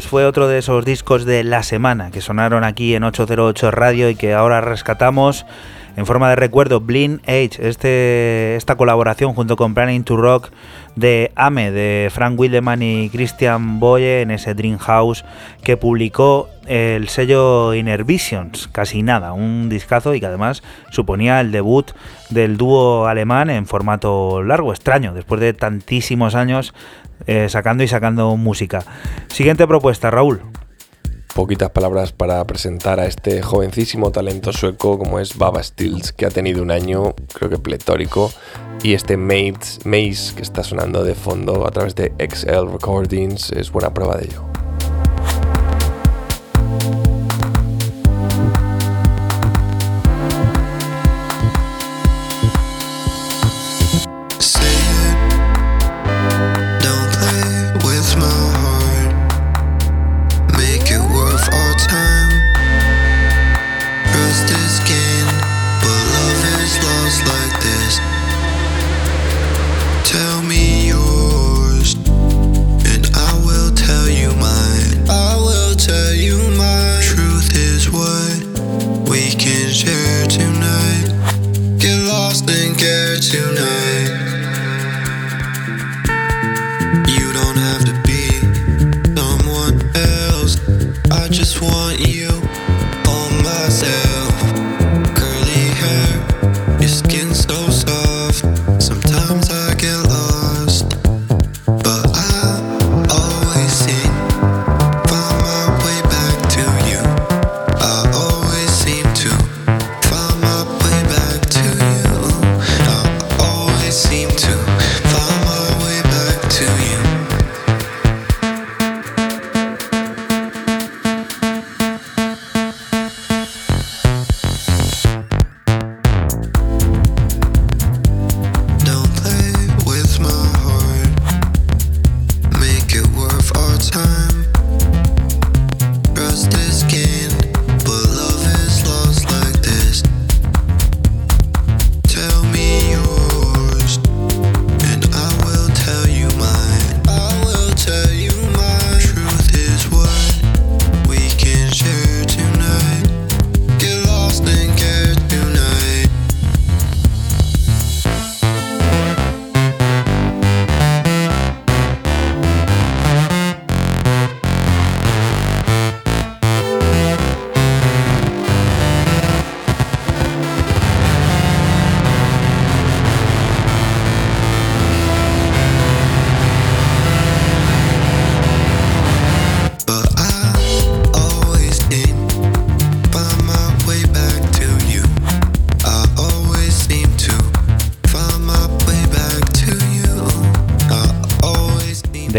Fue otro de esos discos de la semana que sonaron aquí en 808 Radio y que ahora rescatamos en forma de recuerdo. Blind Age, este, esta colaboración junto con Planning to Rock de AME, de Frank Wildeman y Christian Boye en ese Dream House que publicó el sello Inner Visions, casi nada, un discazo y que además suponía el debut del dúo alemán en formato largo, extraño, después de tantísimos años eh, sacando y sacando música. Siguiente propuesta, Raúl. Poquitas palabras para presentar a este jovencísimo talento sueco como es Baba Stills, que ha tenido un año creo que pletórico, y este Maze, Maze que está sonando de fondo a través de XL Recordings es buena prueba de ello.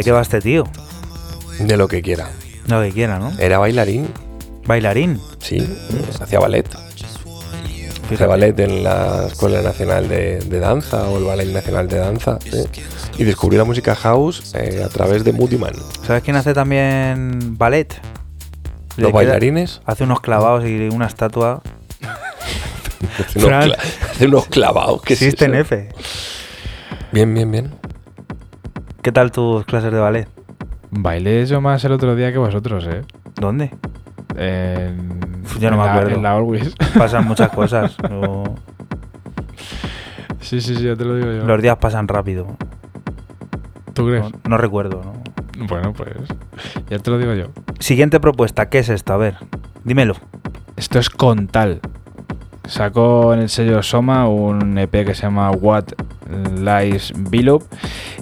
Qué va este tío? De lo que quiera. Lo que quiera, ¿no? Era bailarín, Bailarín. sí, hacía ballet. Hacía ballet en la Escuela Nacional de, de Danza o el Ballet Nacional de Danza. sí. Y descubrió la música house eh, a través de Moody Man. ¿Sabes quién hace también ballet? Le Los bailarines Hace unos clavados y una estatua. hace unos, hace unos clavados. que Existe en F. Bien, bien, bien. ¿Qué tal tus clases de ballet? Bailé yo más el otro día que vosotros, ¿eh? ¿Dónde? En, yo no en me la- acuerdo. En la Always. Pasan muchas cosas. Yo- sí, sí, sí, ya te lo digo yo. Los días pasan rápido. ¿Tú crees? No, no recuerdo. ¿no? Bueno, pues ya te lo digo yo. Siguiente propuesta. ¿Qué es esto? A ver, dímelo. Esto es Contal. Sacó en el sello Soma un EP que se llama What Lies Below.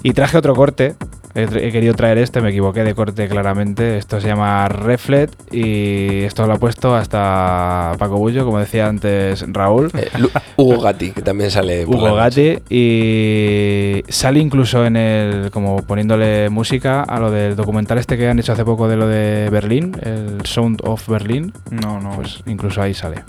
Y traje otro corte. He, querido traer este, me equivoqué de corte claramente. Esto se llama Reflet y esto lo ha puesto hasta Paco Bullo, como decía antes Raúl. Eh, Hugo Gatti, que también sale. por la Hugo noche. Gatti y sale incluso en el como poniéndole música a lo del documental este que han hecho hace poco de lo de Berlín, el Sound of Berlin, No, no. pues incluso ahí sale.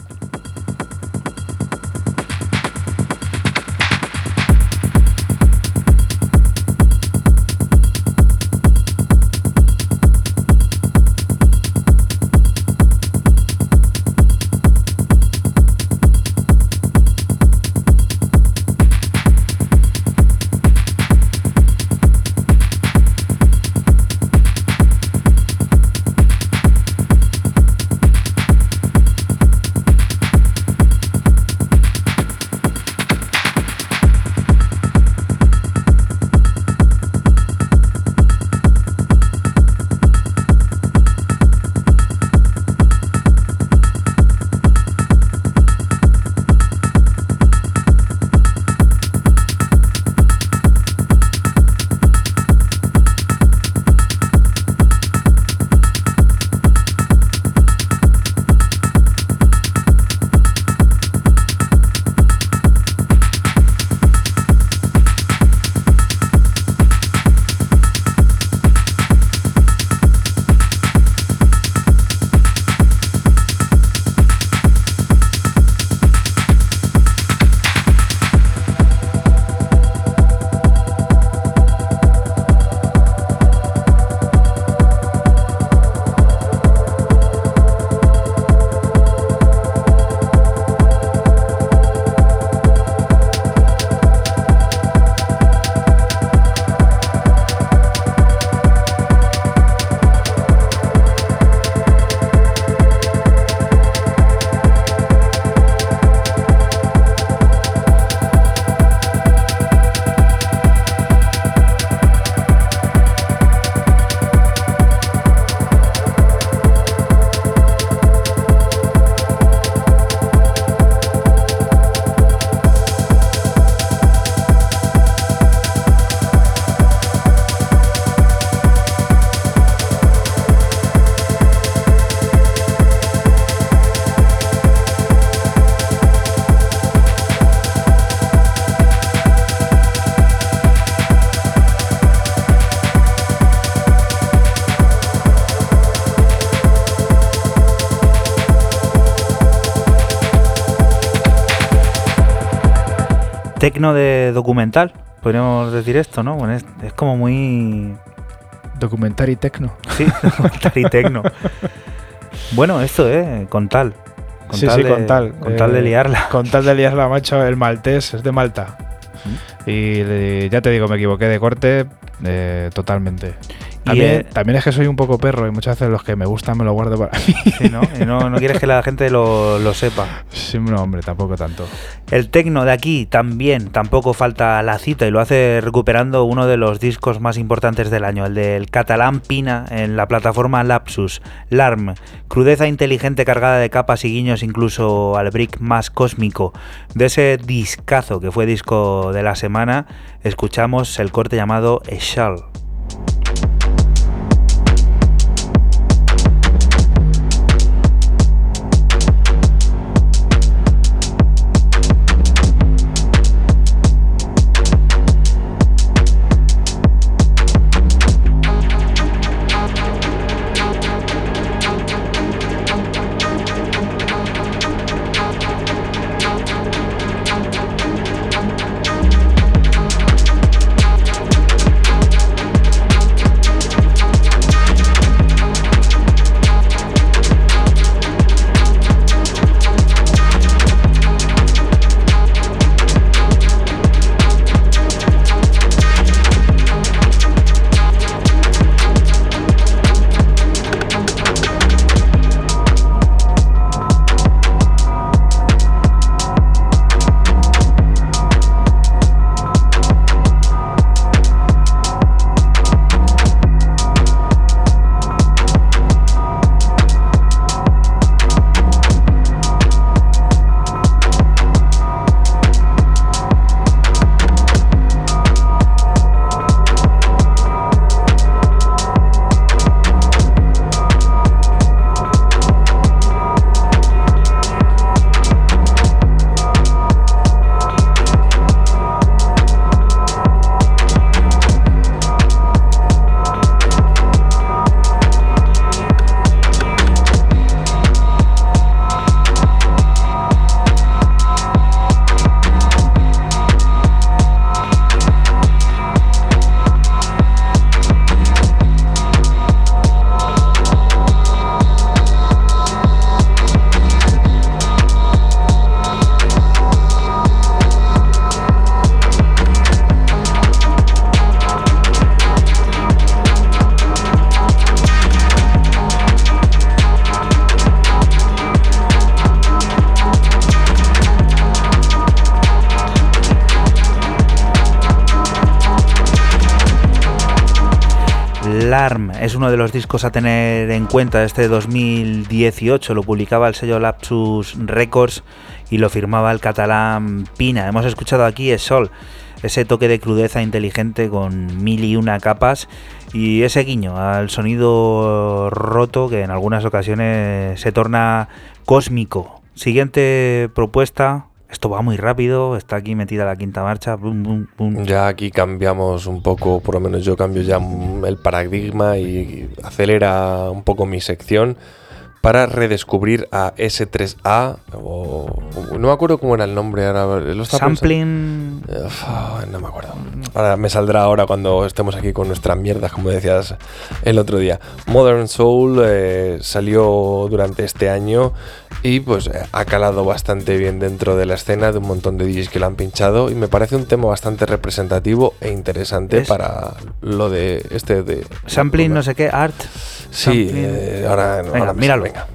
Tecno de documental. Podríamos decir esto, ¿no? Bueno, es, es como muy. Documental y tecno. Sí, documental y tecno. Bueno, esto, ¿eh? Con tal. Con sí, tal sí, de- con tal. Con tal de eh, liarla. Con tal de liarla, macho, el maltés es de Malta. Y le- ya te digo, me equivoqué de corte eh, totalmente. Y, También, eh, también es que soy un poco perro y muchas veces los que me gustan me lo guardo para mí. Sí, ¿no? Y no, no quieres que la gente lo, lo sepa. Sí, no, hombre, tampoco tanto. El tecno de aquí también, tampoco falta la cita y lo hace recuperando uno de los discos más importantes del año, el del catalán Pina en la plataforma Lapsus, LARM, crudeza inteligente cargada de capas y guiños incluso al brick más cósmico. De ese discazo que fue disco de la semana, escuchamos el corte llamado Eshal. Discos a tener en cuenta este 2018. Lo publicaba el sello Lapsus Records y lo firmaba el catalán Pina. Hemos escuchado aquí Es Sol, ese toque de crudeza inteligente con mil y una capas y ese guiño al sonido roto que en algunas ocasiones se torna cósmico. Siguiente propuesta. Esto va muy rápido, está aquí metida la quinta marcha. Ya aquí cambiamos un poco, por lo menos yo cambio ya el paradigma y acelera un poco mi sección para redescubrir a S3A o no me acuerdo cómo era el nombre ahora lo. Sampling. Uf, no me acuerdo. Ahora me saldrá ahora cuando estemos aquí con nuestras mierdas, como decías el otro día. Modern Soul eh, salió durante este año y pues ha calado bastante bien dentro de la escena de un montón de DJs que lo han pinchado y me parece un tema bastante representativo e interesante Es- para lo de este de Sampling, no sé qué, art. Sí, eh, ahora, Venga, ahora me- míralo. venga.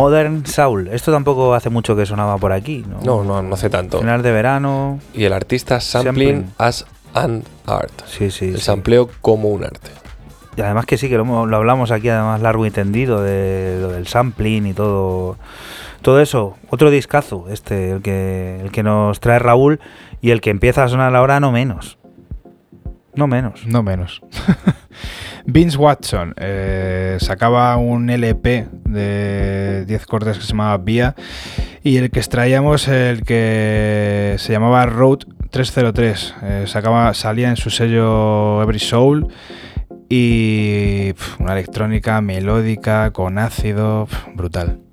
Modern Soul. Esto tampoco hace mucho que sonaba por aquí, ¿no? No, no, no hace tanto. Final de verano. Y el artista sampling, as an art. Sí, sí. El sí. sampleo como un arte. Y además que sí, que lo hablamos aquí además largo y tendido de lo del sampling y todo todo eso. Otro discazo, este, el que, el que nos trae Raúl y el que empieza a sonar ahora no menos. No menos. No menos. Vince Watson eh, sacaba un LP de 10 cortes que se llamaba Vía y el que extraíamos el que se llamaba Road 303. Eh, sacaba, salía en su sello Every Soul Y una electrónica melódica, con ácido, brutal.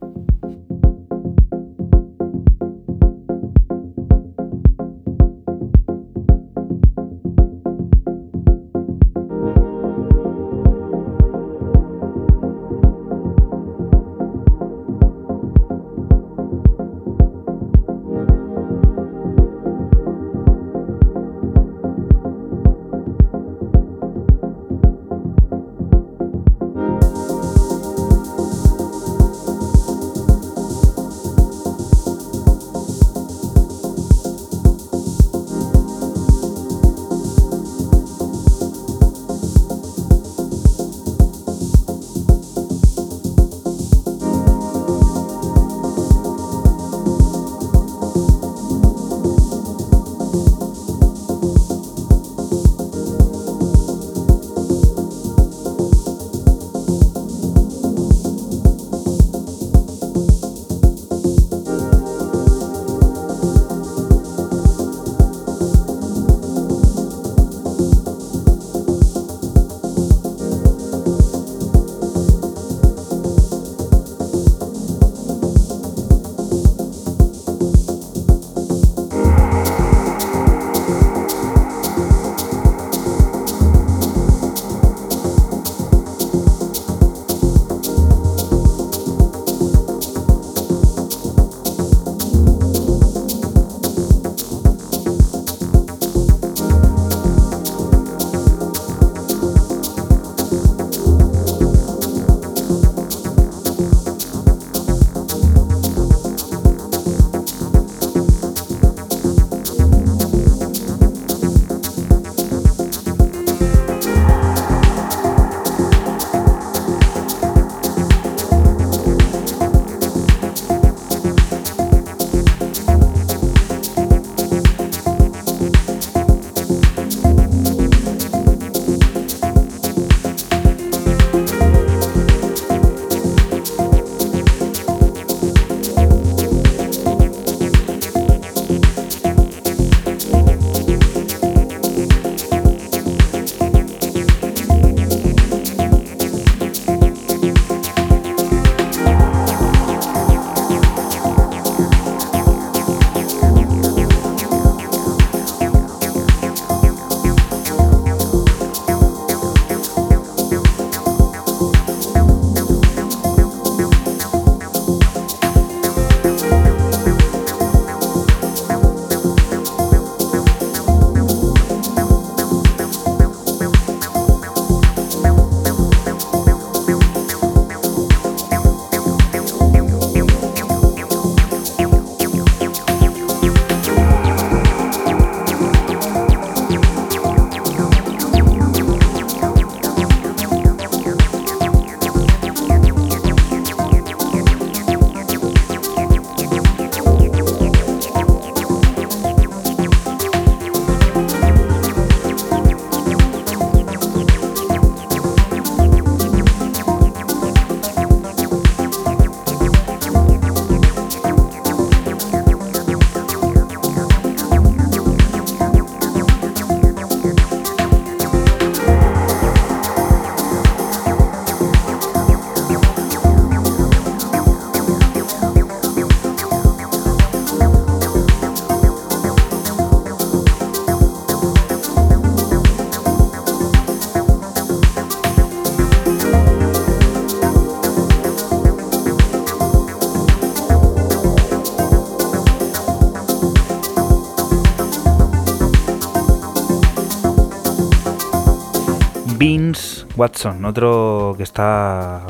Vince Watson, otro que está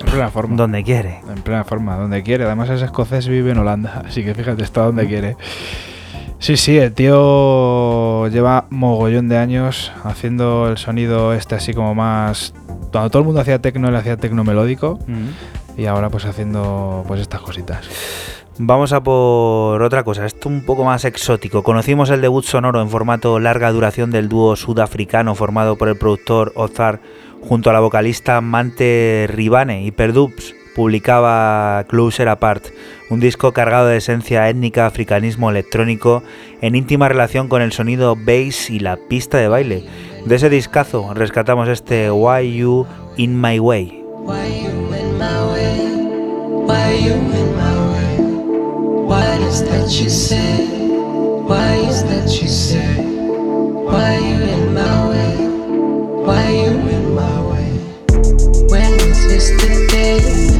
En plena forma. donde quiere. En plena forma, donde quiere. Además es escocés y vive en Holanda, así que fíjate, está donde quiere. Sí, sí, el tío lleva mogollón de años haciendo el sonido este así como más... Cuando todo el mundo hacía tecno, él hacía tecno melódico y ahora pues haciendo pues estas cositas. Vamos a por otra cosa, esto un poco más exótico. Conocimos el debut sonoro en formato larga duración del dúo sudafricano formado por el productor Ozar junto a la vocalista Mante Ribane y Perdubs publicaba Closer Apart, un disco cargado de esencia étnica, africanismo electrónico, en íntima relación con el sonido bass y la pista de baile. De ese discazo rescatamos este Why You In My Way. Why you in my way? Why you in my way? is that you say? Why is that you say? Why you in my way? Why you in my way? When is this the day?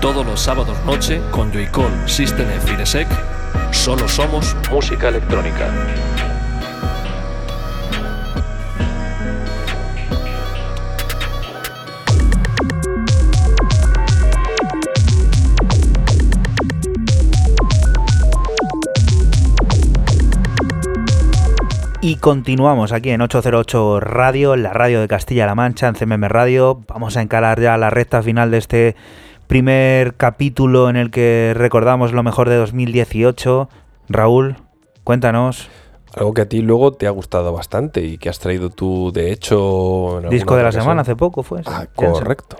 Todos los sábados noche con Joycall, System F y solo somos música electrónica. Y continuamos aquí en 808 Radio, en la radio de Castilla-La Mancha, en CMM Radio. Vamos a encarar ya la recta final de este primer capítulo en el que recordamos lo mejor de 2018. Raúl, cuéntanos. Algo que a ti luego te ha gustado bastante y que has traído tú, de hecho... En Disco de la semana hace poco fue. Ah, correcto.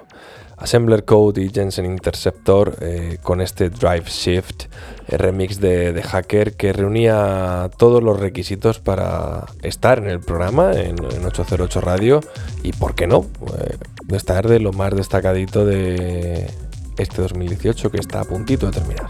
Assembler Code y Jensen Interceptor eh, con este Drive Shift, eh, remix de, Hacker que reunía todos los requisitos para estar en el programa en, 808 Radio y, ¿por qué no? Eh, estar de lo más destacadito de este 2018 que está a puntito de terminar.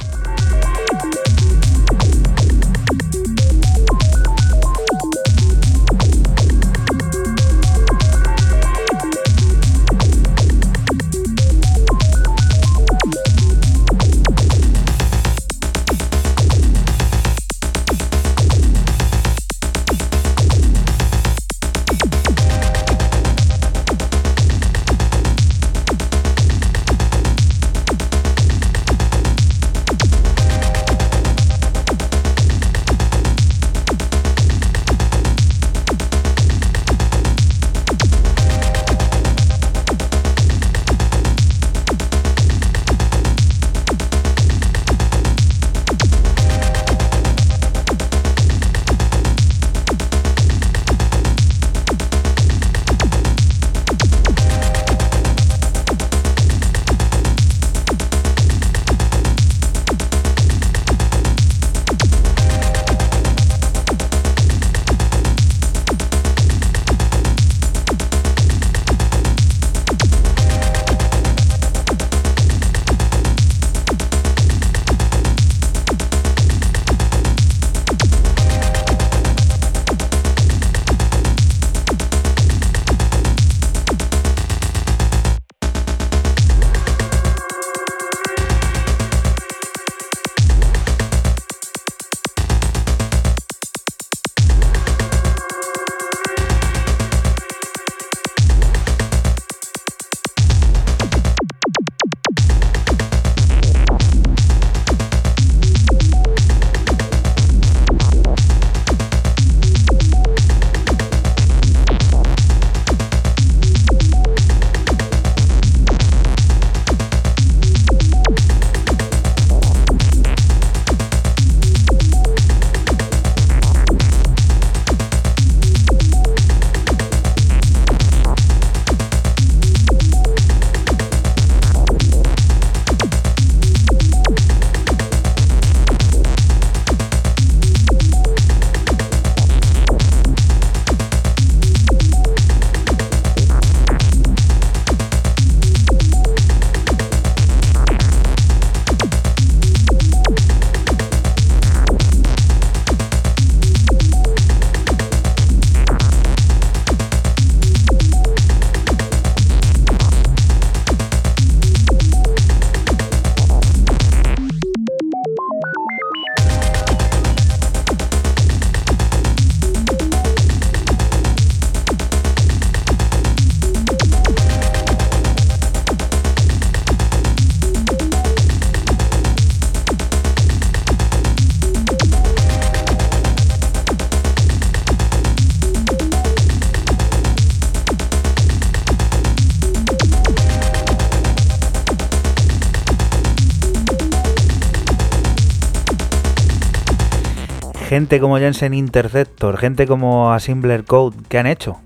Gente como Jensen Interceptor, gente como Assembler Code, ¿qué han hecho?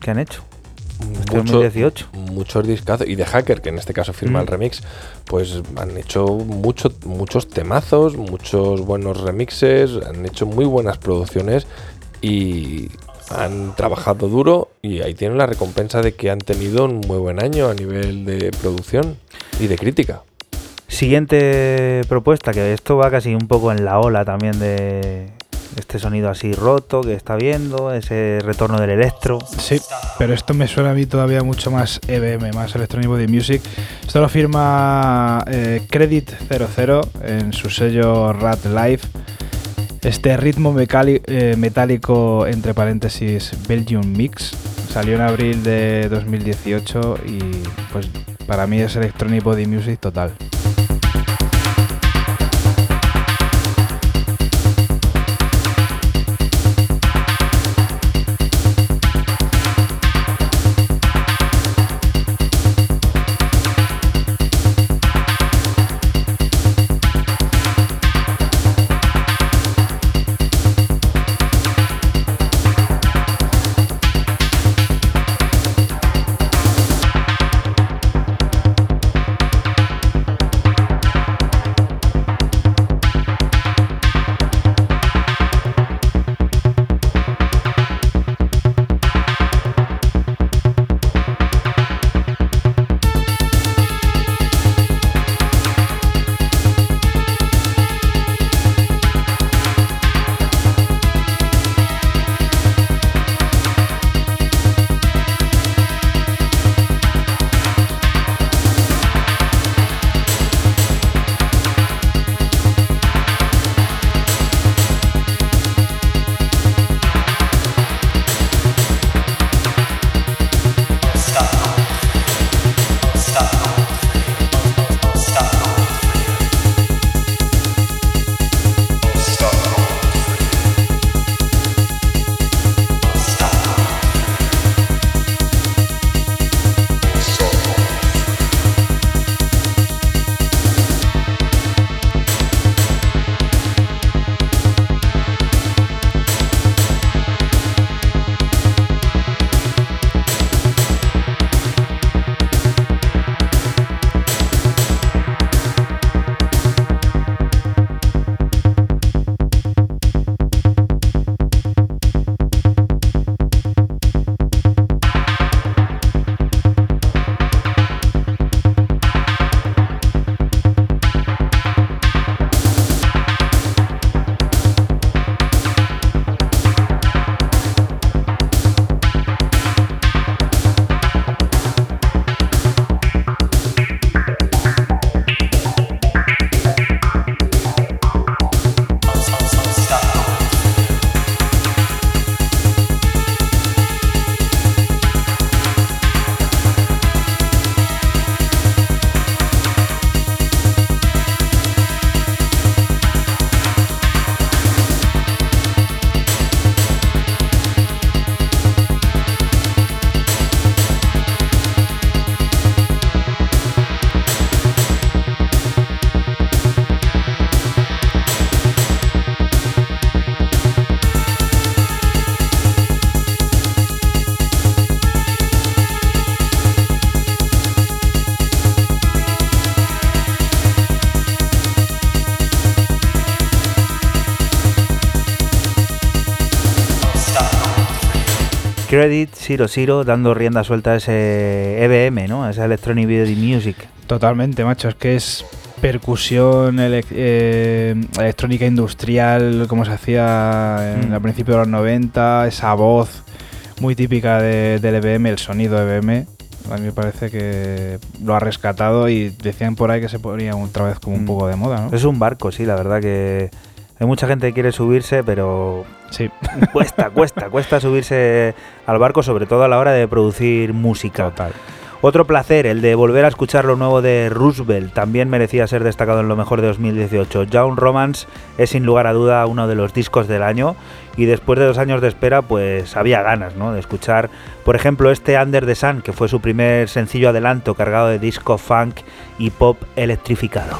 ¿Qué han hecho? Mucho- 2018. Muchos discazos. Y de Hacker, que en este caso firma Mm. el remix, pues han hecho mucho, muchos temazos, muchos buenos remixes, han hecho muy buenas producciones y han trabajado duro y ahí tienen la recompensa de que han tenido un muy buen año a nivel de producción y de crítica. Siguiente propuesta, que esto va casi un poco en la ola también de este sonido así roto que está viendo, ese retorno del electro. Sí, pero esto me suena a mí todavía mucho más EBM, más Electronic Body Music. Esto lo firma eh, Credit 00 en su sello Rat Life. Este ritmo eh, metálico, entre paréntesis, Belgium Mix, salió en abril de 2018 y pues para mí es Electronic Body Music total. Credit, Zero Zero, dando rienda suelta a ese EBM, ¿no? A esa Electronic Video Music. Totalmente, macho. Es que es percusión eh, electrónica industrial, como se hacía en, Mm. a principios de los 90, esa voz muy típica de- del EBM, el sonido EBM. A mí me parece que lo ha rescatado y decían por ahí que se ponía otra vez como un Mm. poco de moda, ¿no? Es un barco, sí, la verdad que hay mucha gente que quiere subirse, pero Sí, cuesta, cuesta, cuesta subirse al barco, sobre todo a la hora de producir música. total. Otro placer, el de volver a escuchar lo nuevo de Roosevelt, también merecía ser destacado en lo mejor de 2018. Young Romance es sin lugar a duda uno de los discos del año y después de dos años de espera pues había ganas ¿no? de escuchar, por ejemplo, este Under the Sun, que fue su primer sencillo adelanto cargado de disco funk y pop electrificado.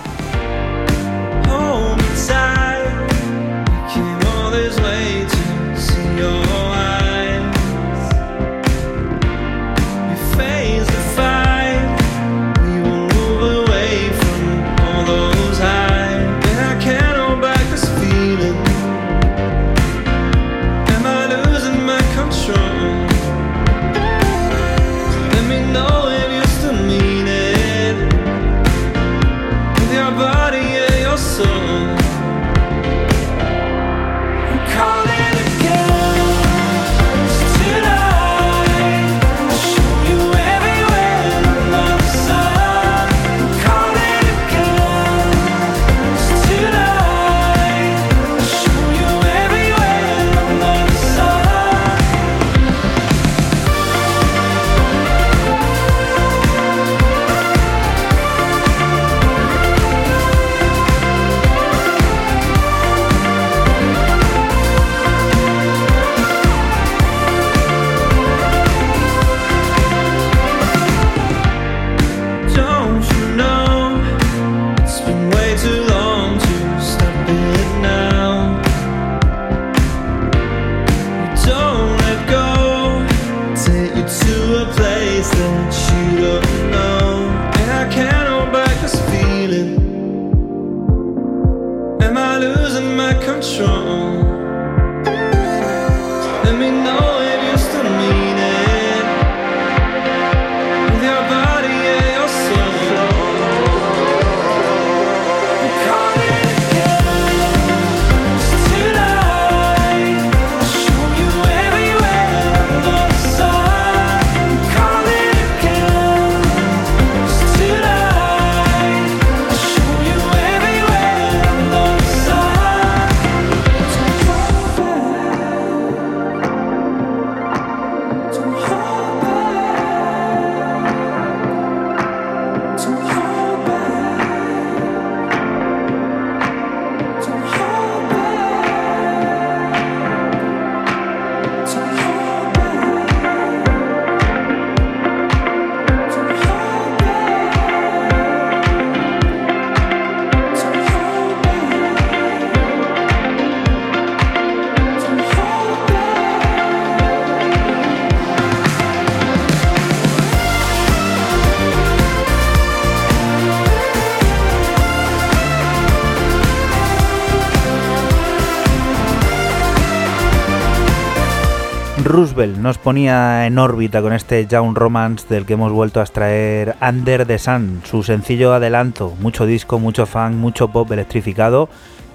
Roosevelt nos ponía en órbita con este Young Romance del que hemos vuelto a extraer Under the Sun, su sencillo adelanto, mucho disco, mucho fan, mucho pop electrificado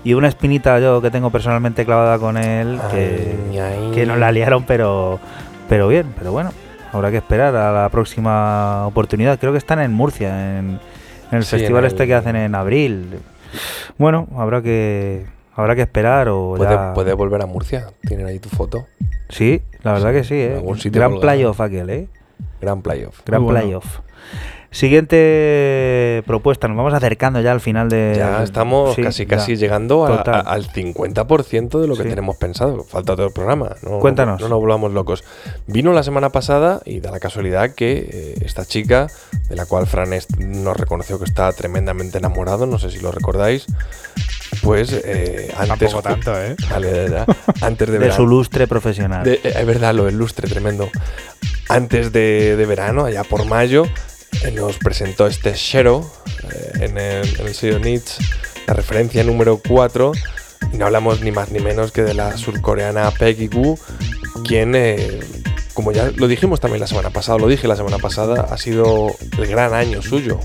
y una espinita yo que tengo personalmente clavada con él que, Ay, ay. que nos la liaron pero, pero bien, pero bueno, habrá que esperar a la próxima oportunidad. Creo que están en Murcia, en, en el Sí, en festival el- este que hacen en abril. Bueno, habrá que habrá que esperar o Puede, ya... puede volver a Murcia. Tienen ahí tu foto. Sí, la verdad que sí, ¿eh? algún sitio Gran playoff aquel, ¿eh? Gran playoff. Gran bueno. Siguiente propuesta, nos vamos acercando ya al final de... Ya estamos Sí, casi ya. casi llegando a- a- al 50% de lo que Sí. tenemos pensado. Falta todo el programa. No, Cuéntanos. No nos volvamos locos. Vino la semana pasada y da la casualidad que eh, esta chica, de la cual Fran est- nos reconoció que está tremendamente enamorado, no sé si lo recordáis, pues eh, antes... Tampoco tanto, ¿eh? Vale, de verdad. Antes de, De verano- su lustre profesional. de- eh, es verdad, lo del lustre, tremendo. Antes de, de verano, allá por mayo, nos presentó este Shero eh, en, el, en el sello la referencia número 4. Y no hablamos ni más ni menos que de la surcoreana Peggy Gu, quien, eh, como ya lo dijimos también la semana pasada, lo dije la semana pasada, ha sido el gran año suyo.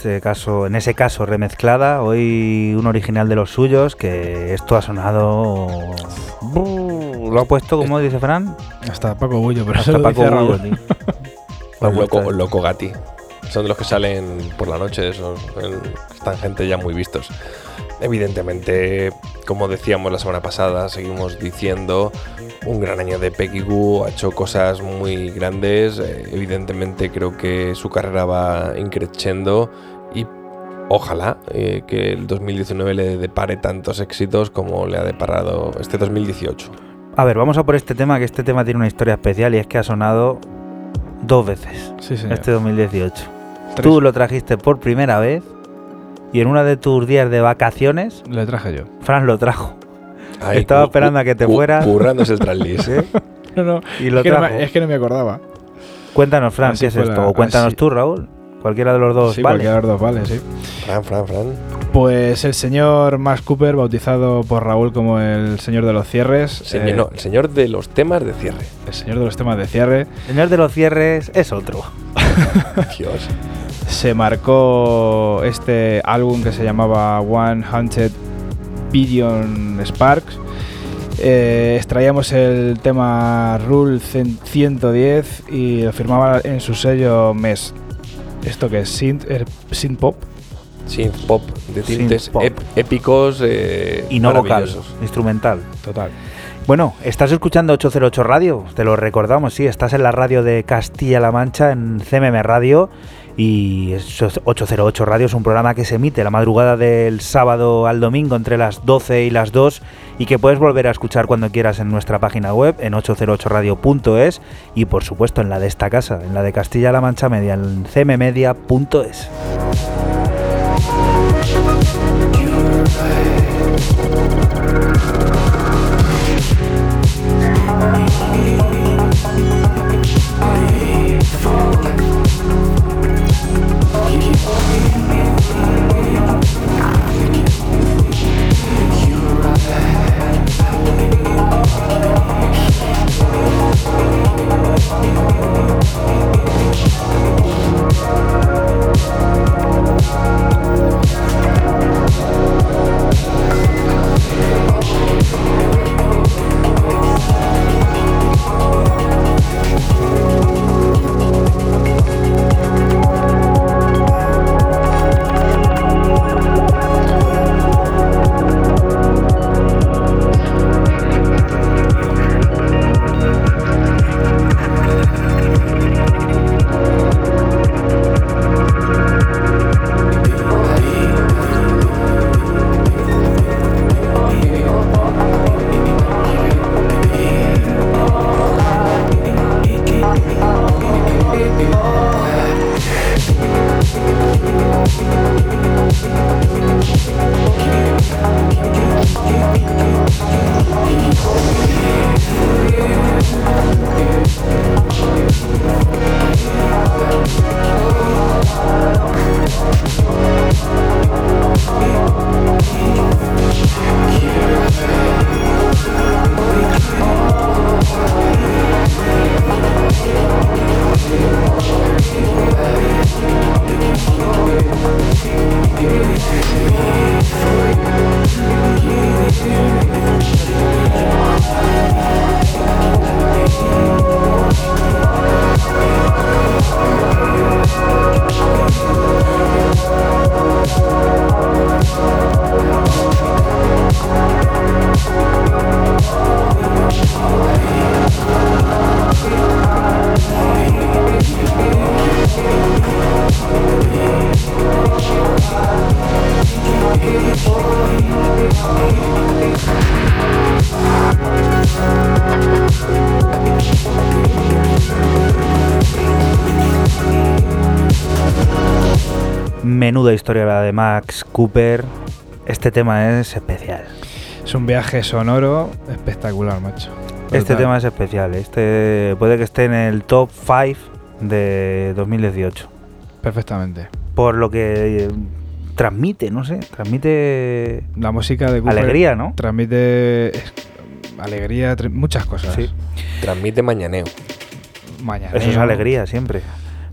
Este caso, en ese caso remezclada, hoy un original de los suyos, que esto ha sonado. Lo ha puesto, como dice Fran, Hasta Paco Bullo, pero hasta Paco. Bullo, tío. Loco, loco Gatti. Son de los que salen por la noche, esos están gente ya muy vistos. Evidentemente, como decíamos la semana pasada, seguimos diciendo, un gran año de Peggy Goo, ha hecho cosas muy grandes, eh, evidentemente creo que su carrera va increciendo ojalá eh, que el 2019 le depare tantos éxitos como le ha deparado este 2018. A ver, vamos a por este tema, que este tema tiene una historia especial y es que ha sonado dos veces Sí, este 2018. Tres. Tú lo trajiste por primera vez y en una de tus días de vacaciones, Le traje yo. Fran lo trajo. Ay, Estaba esperando a que te fueras. Currándose el traslis, ¿eh? No, no. Y lo es, que no me, es que no me acordaba. Cuéntanos, Fran, Así ¿qué es esto? la- o cuéntanos así- tú, Raúl. Cualquiera de los dos, sí, vale. cualquiera de los dos, vale, sí. Fran, Fran, Fran. Pues el señor Max Cooper, bautizado por Raúl como el señor de los cierres. Señor- eh, no, el señor de los temas de cierre. el señor de los temas de cierre. Señor de los cierres es otro. Dios. se marcó este álbum que se llamaba One Hundred Billion Sparks. Eh, extraíamos el tema Rule cen- 110 y lo firmaba en su sello MES. ¿Esto que es? Synth, er, synth Pop. Synth pop de tintes pop. épicos eh, Y no vocal, instrumental. Total. Bueno, estás escuchando 808 Radio, te lo recordamos, sí, estás en la radio de Castilla-La Mancha, en CMM Radio, y es 808 Radio es un programa que se emite la madrugada del sábado al domingo entre las 12 y las 2 y que puedes volver a escuchar cuando quieras en nuestra página web, en 808radio.es y por supuesto en la de esta casa, en la de Castilla-La Mancha Media, en cmmedia.es. Cooper. Este tema es especial. Es un viaje sonoro espectacular, macho. Este tema es especial. Este puede que esté en el top 5 de 2018. Perfectamente. Por lo que eh, transmite, no sé, transmite La música de Cooper alegría, ¿no? Transmite alegría, muchas cosas. Sí. Transmite mañaneo. Mañana. Eso es alegría siempre.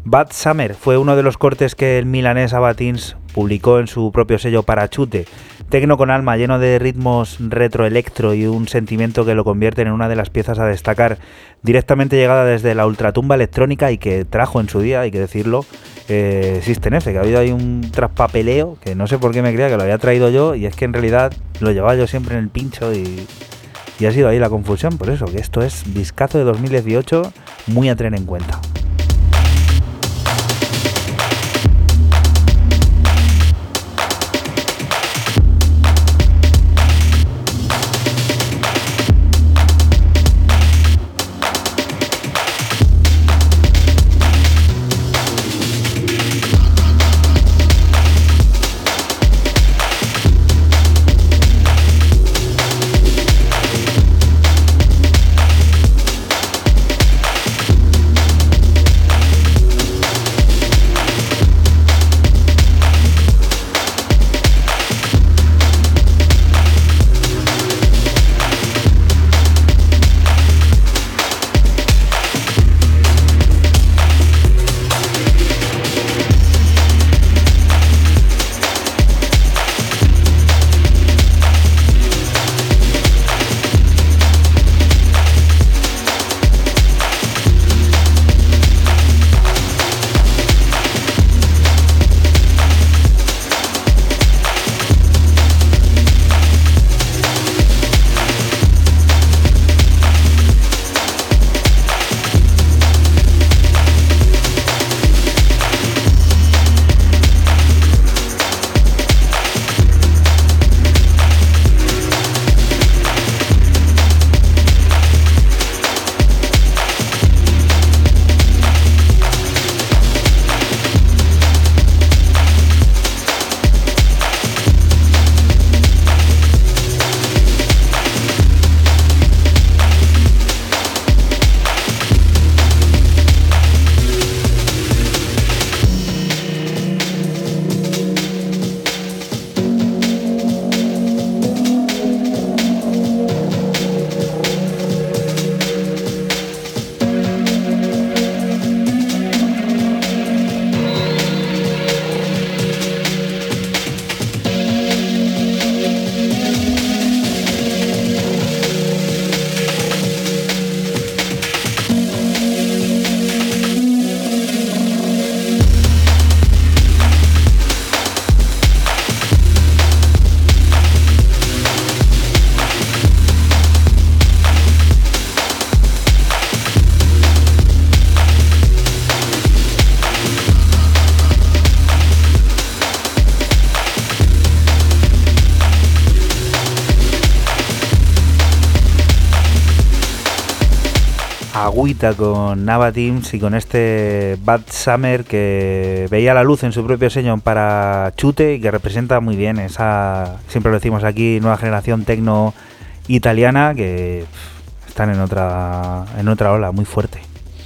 Bad Summer fue uno de los cortes que el milanés Abatins publicó en su propio sello Parachute. Tecno con alma, lleno de ritmos retroelectro y un sentimiento que lo convierten en una de las piezas a destacar, directamente llegada desde la ultratumba electrónica y que trajo en su día, hay que decirlo, eh, System F, que ha habido ahí un traspapeleo que no sé por qué me creía que lo había traído yo y es que en realidad lo llevaba yo siempre en el pincho y, y ha sido ahí la confusión, por eso, que esto es Discazo de 2018, muy a tener en cuenta. Agüita con Nava Teams y con este Bad Summer que veía la luz en su propio sello para chute y que representa muy bien esa, siempre lo decimos aquí, nueva generación tecno italiana que están en otra, en otra ola muy fuerte,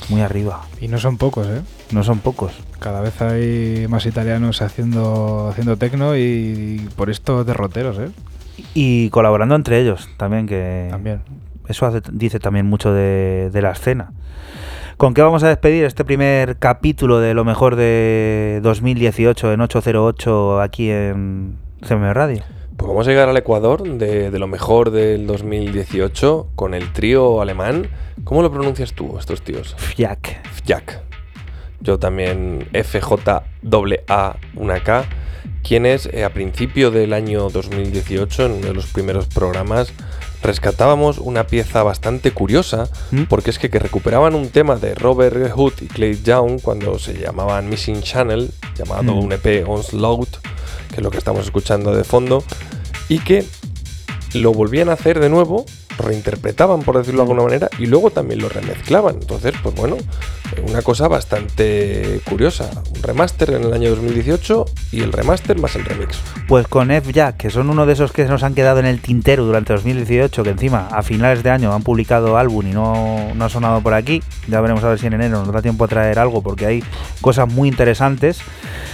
muy arriba. Y no son pocos, ¿eh? No son pocos. Cada vez hay más italianos haciendo, haciendo tecno y por estos derroteros, ¿eh? Y colaborando entre ellos también, que También. Eso hace- dice también mucho de, de la escena. ¿Con qué vamos a despedir este primer capítulo de lo mejor de 2018 en 808 aquí en CM Radio? Pues vamos a llegar al Ecuador de, de lo mejor del 2018 con el trío alemán. ¿Cómo lo pronuncias tú, estos tíos? Fiac. Jack. Yo también FJAA, una K, quienes eh, a principio del año 2018, en uno de los primeros programas, rescatábamos una pieza bastante curiosa, ¿Mm? porque es que, que recuperaban un tema de Robert Hood y Clay Young cuando se llamaban Missing Channel, llamado Mm. un EP Onslaught, que es lo que estamos escuchando de fondo, y que lo volvían a hacer de nuevo, reinterpretaban, por decirlo de alguna manera, y luego también lo remezclaban. Entonces, pues bueno, eh, una cosa bastante curiosa. Un remaster en el año 2018 y el remaster más el remix. Pues con F-Jack, que son uno de esos que nos han quedado en el tintero durante 2018, que encima a finales de año han publicado álbum y no, no ha sonado por aquí. Ya veremos a ver si en enero nos da tiempo a traer algo, porque hay cosas muy interesantes.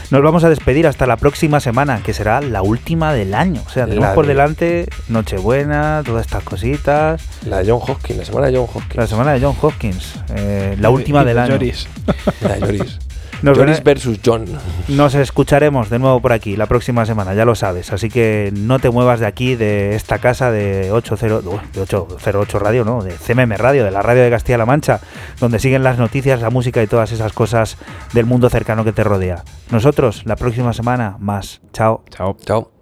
Nos vamos a despedir hasta la próxima semana, que será la última del año. O sea, tenemos por de- Nochebuena, Nochebuena, todas estas cositas. La de John Hopkins, la semana de John Hopkins. La semana de John Hopkins, eh, la última del año. Joris. La de Lloris. Nos, vere- versus John. nos escucharemos de nuevo por aquí la próxima semana, ya lo sabes. Así que no te muevas de aquí, de esta casa de 80, uh, de 808 Radio, ¿no? De CMM Radio, de la radio de Castilla-La Mancha, donde siguen las noticias, la música y todas esas cosas del mundo cercano que te rodea. Nosotros, la próxima semana, más. Chao. Chao. Chao.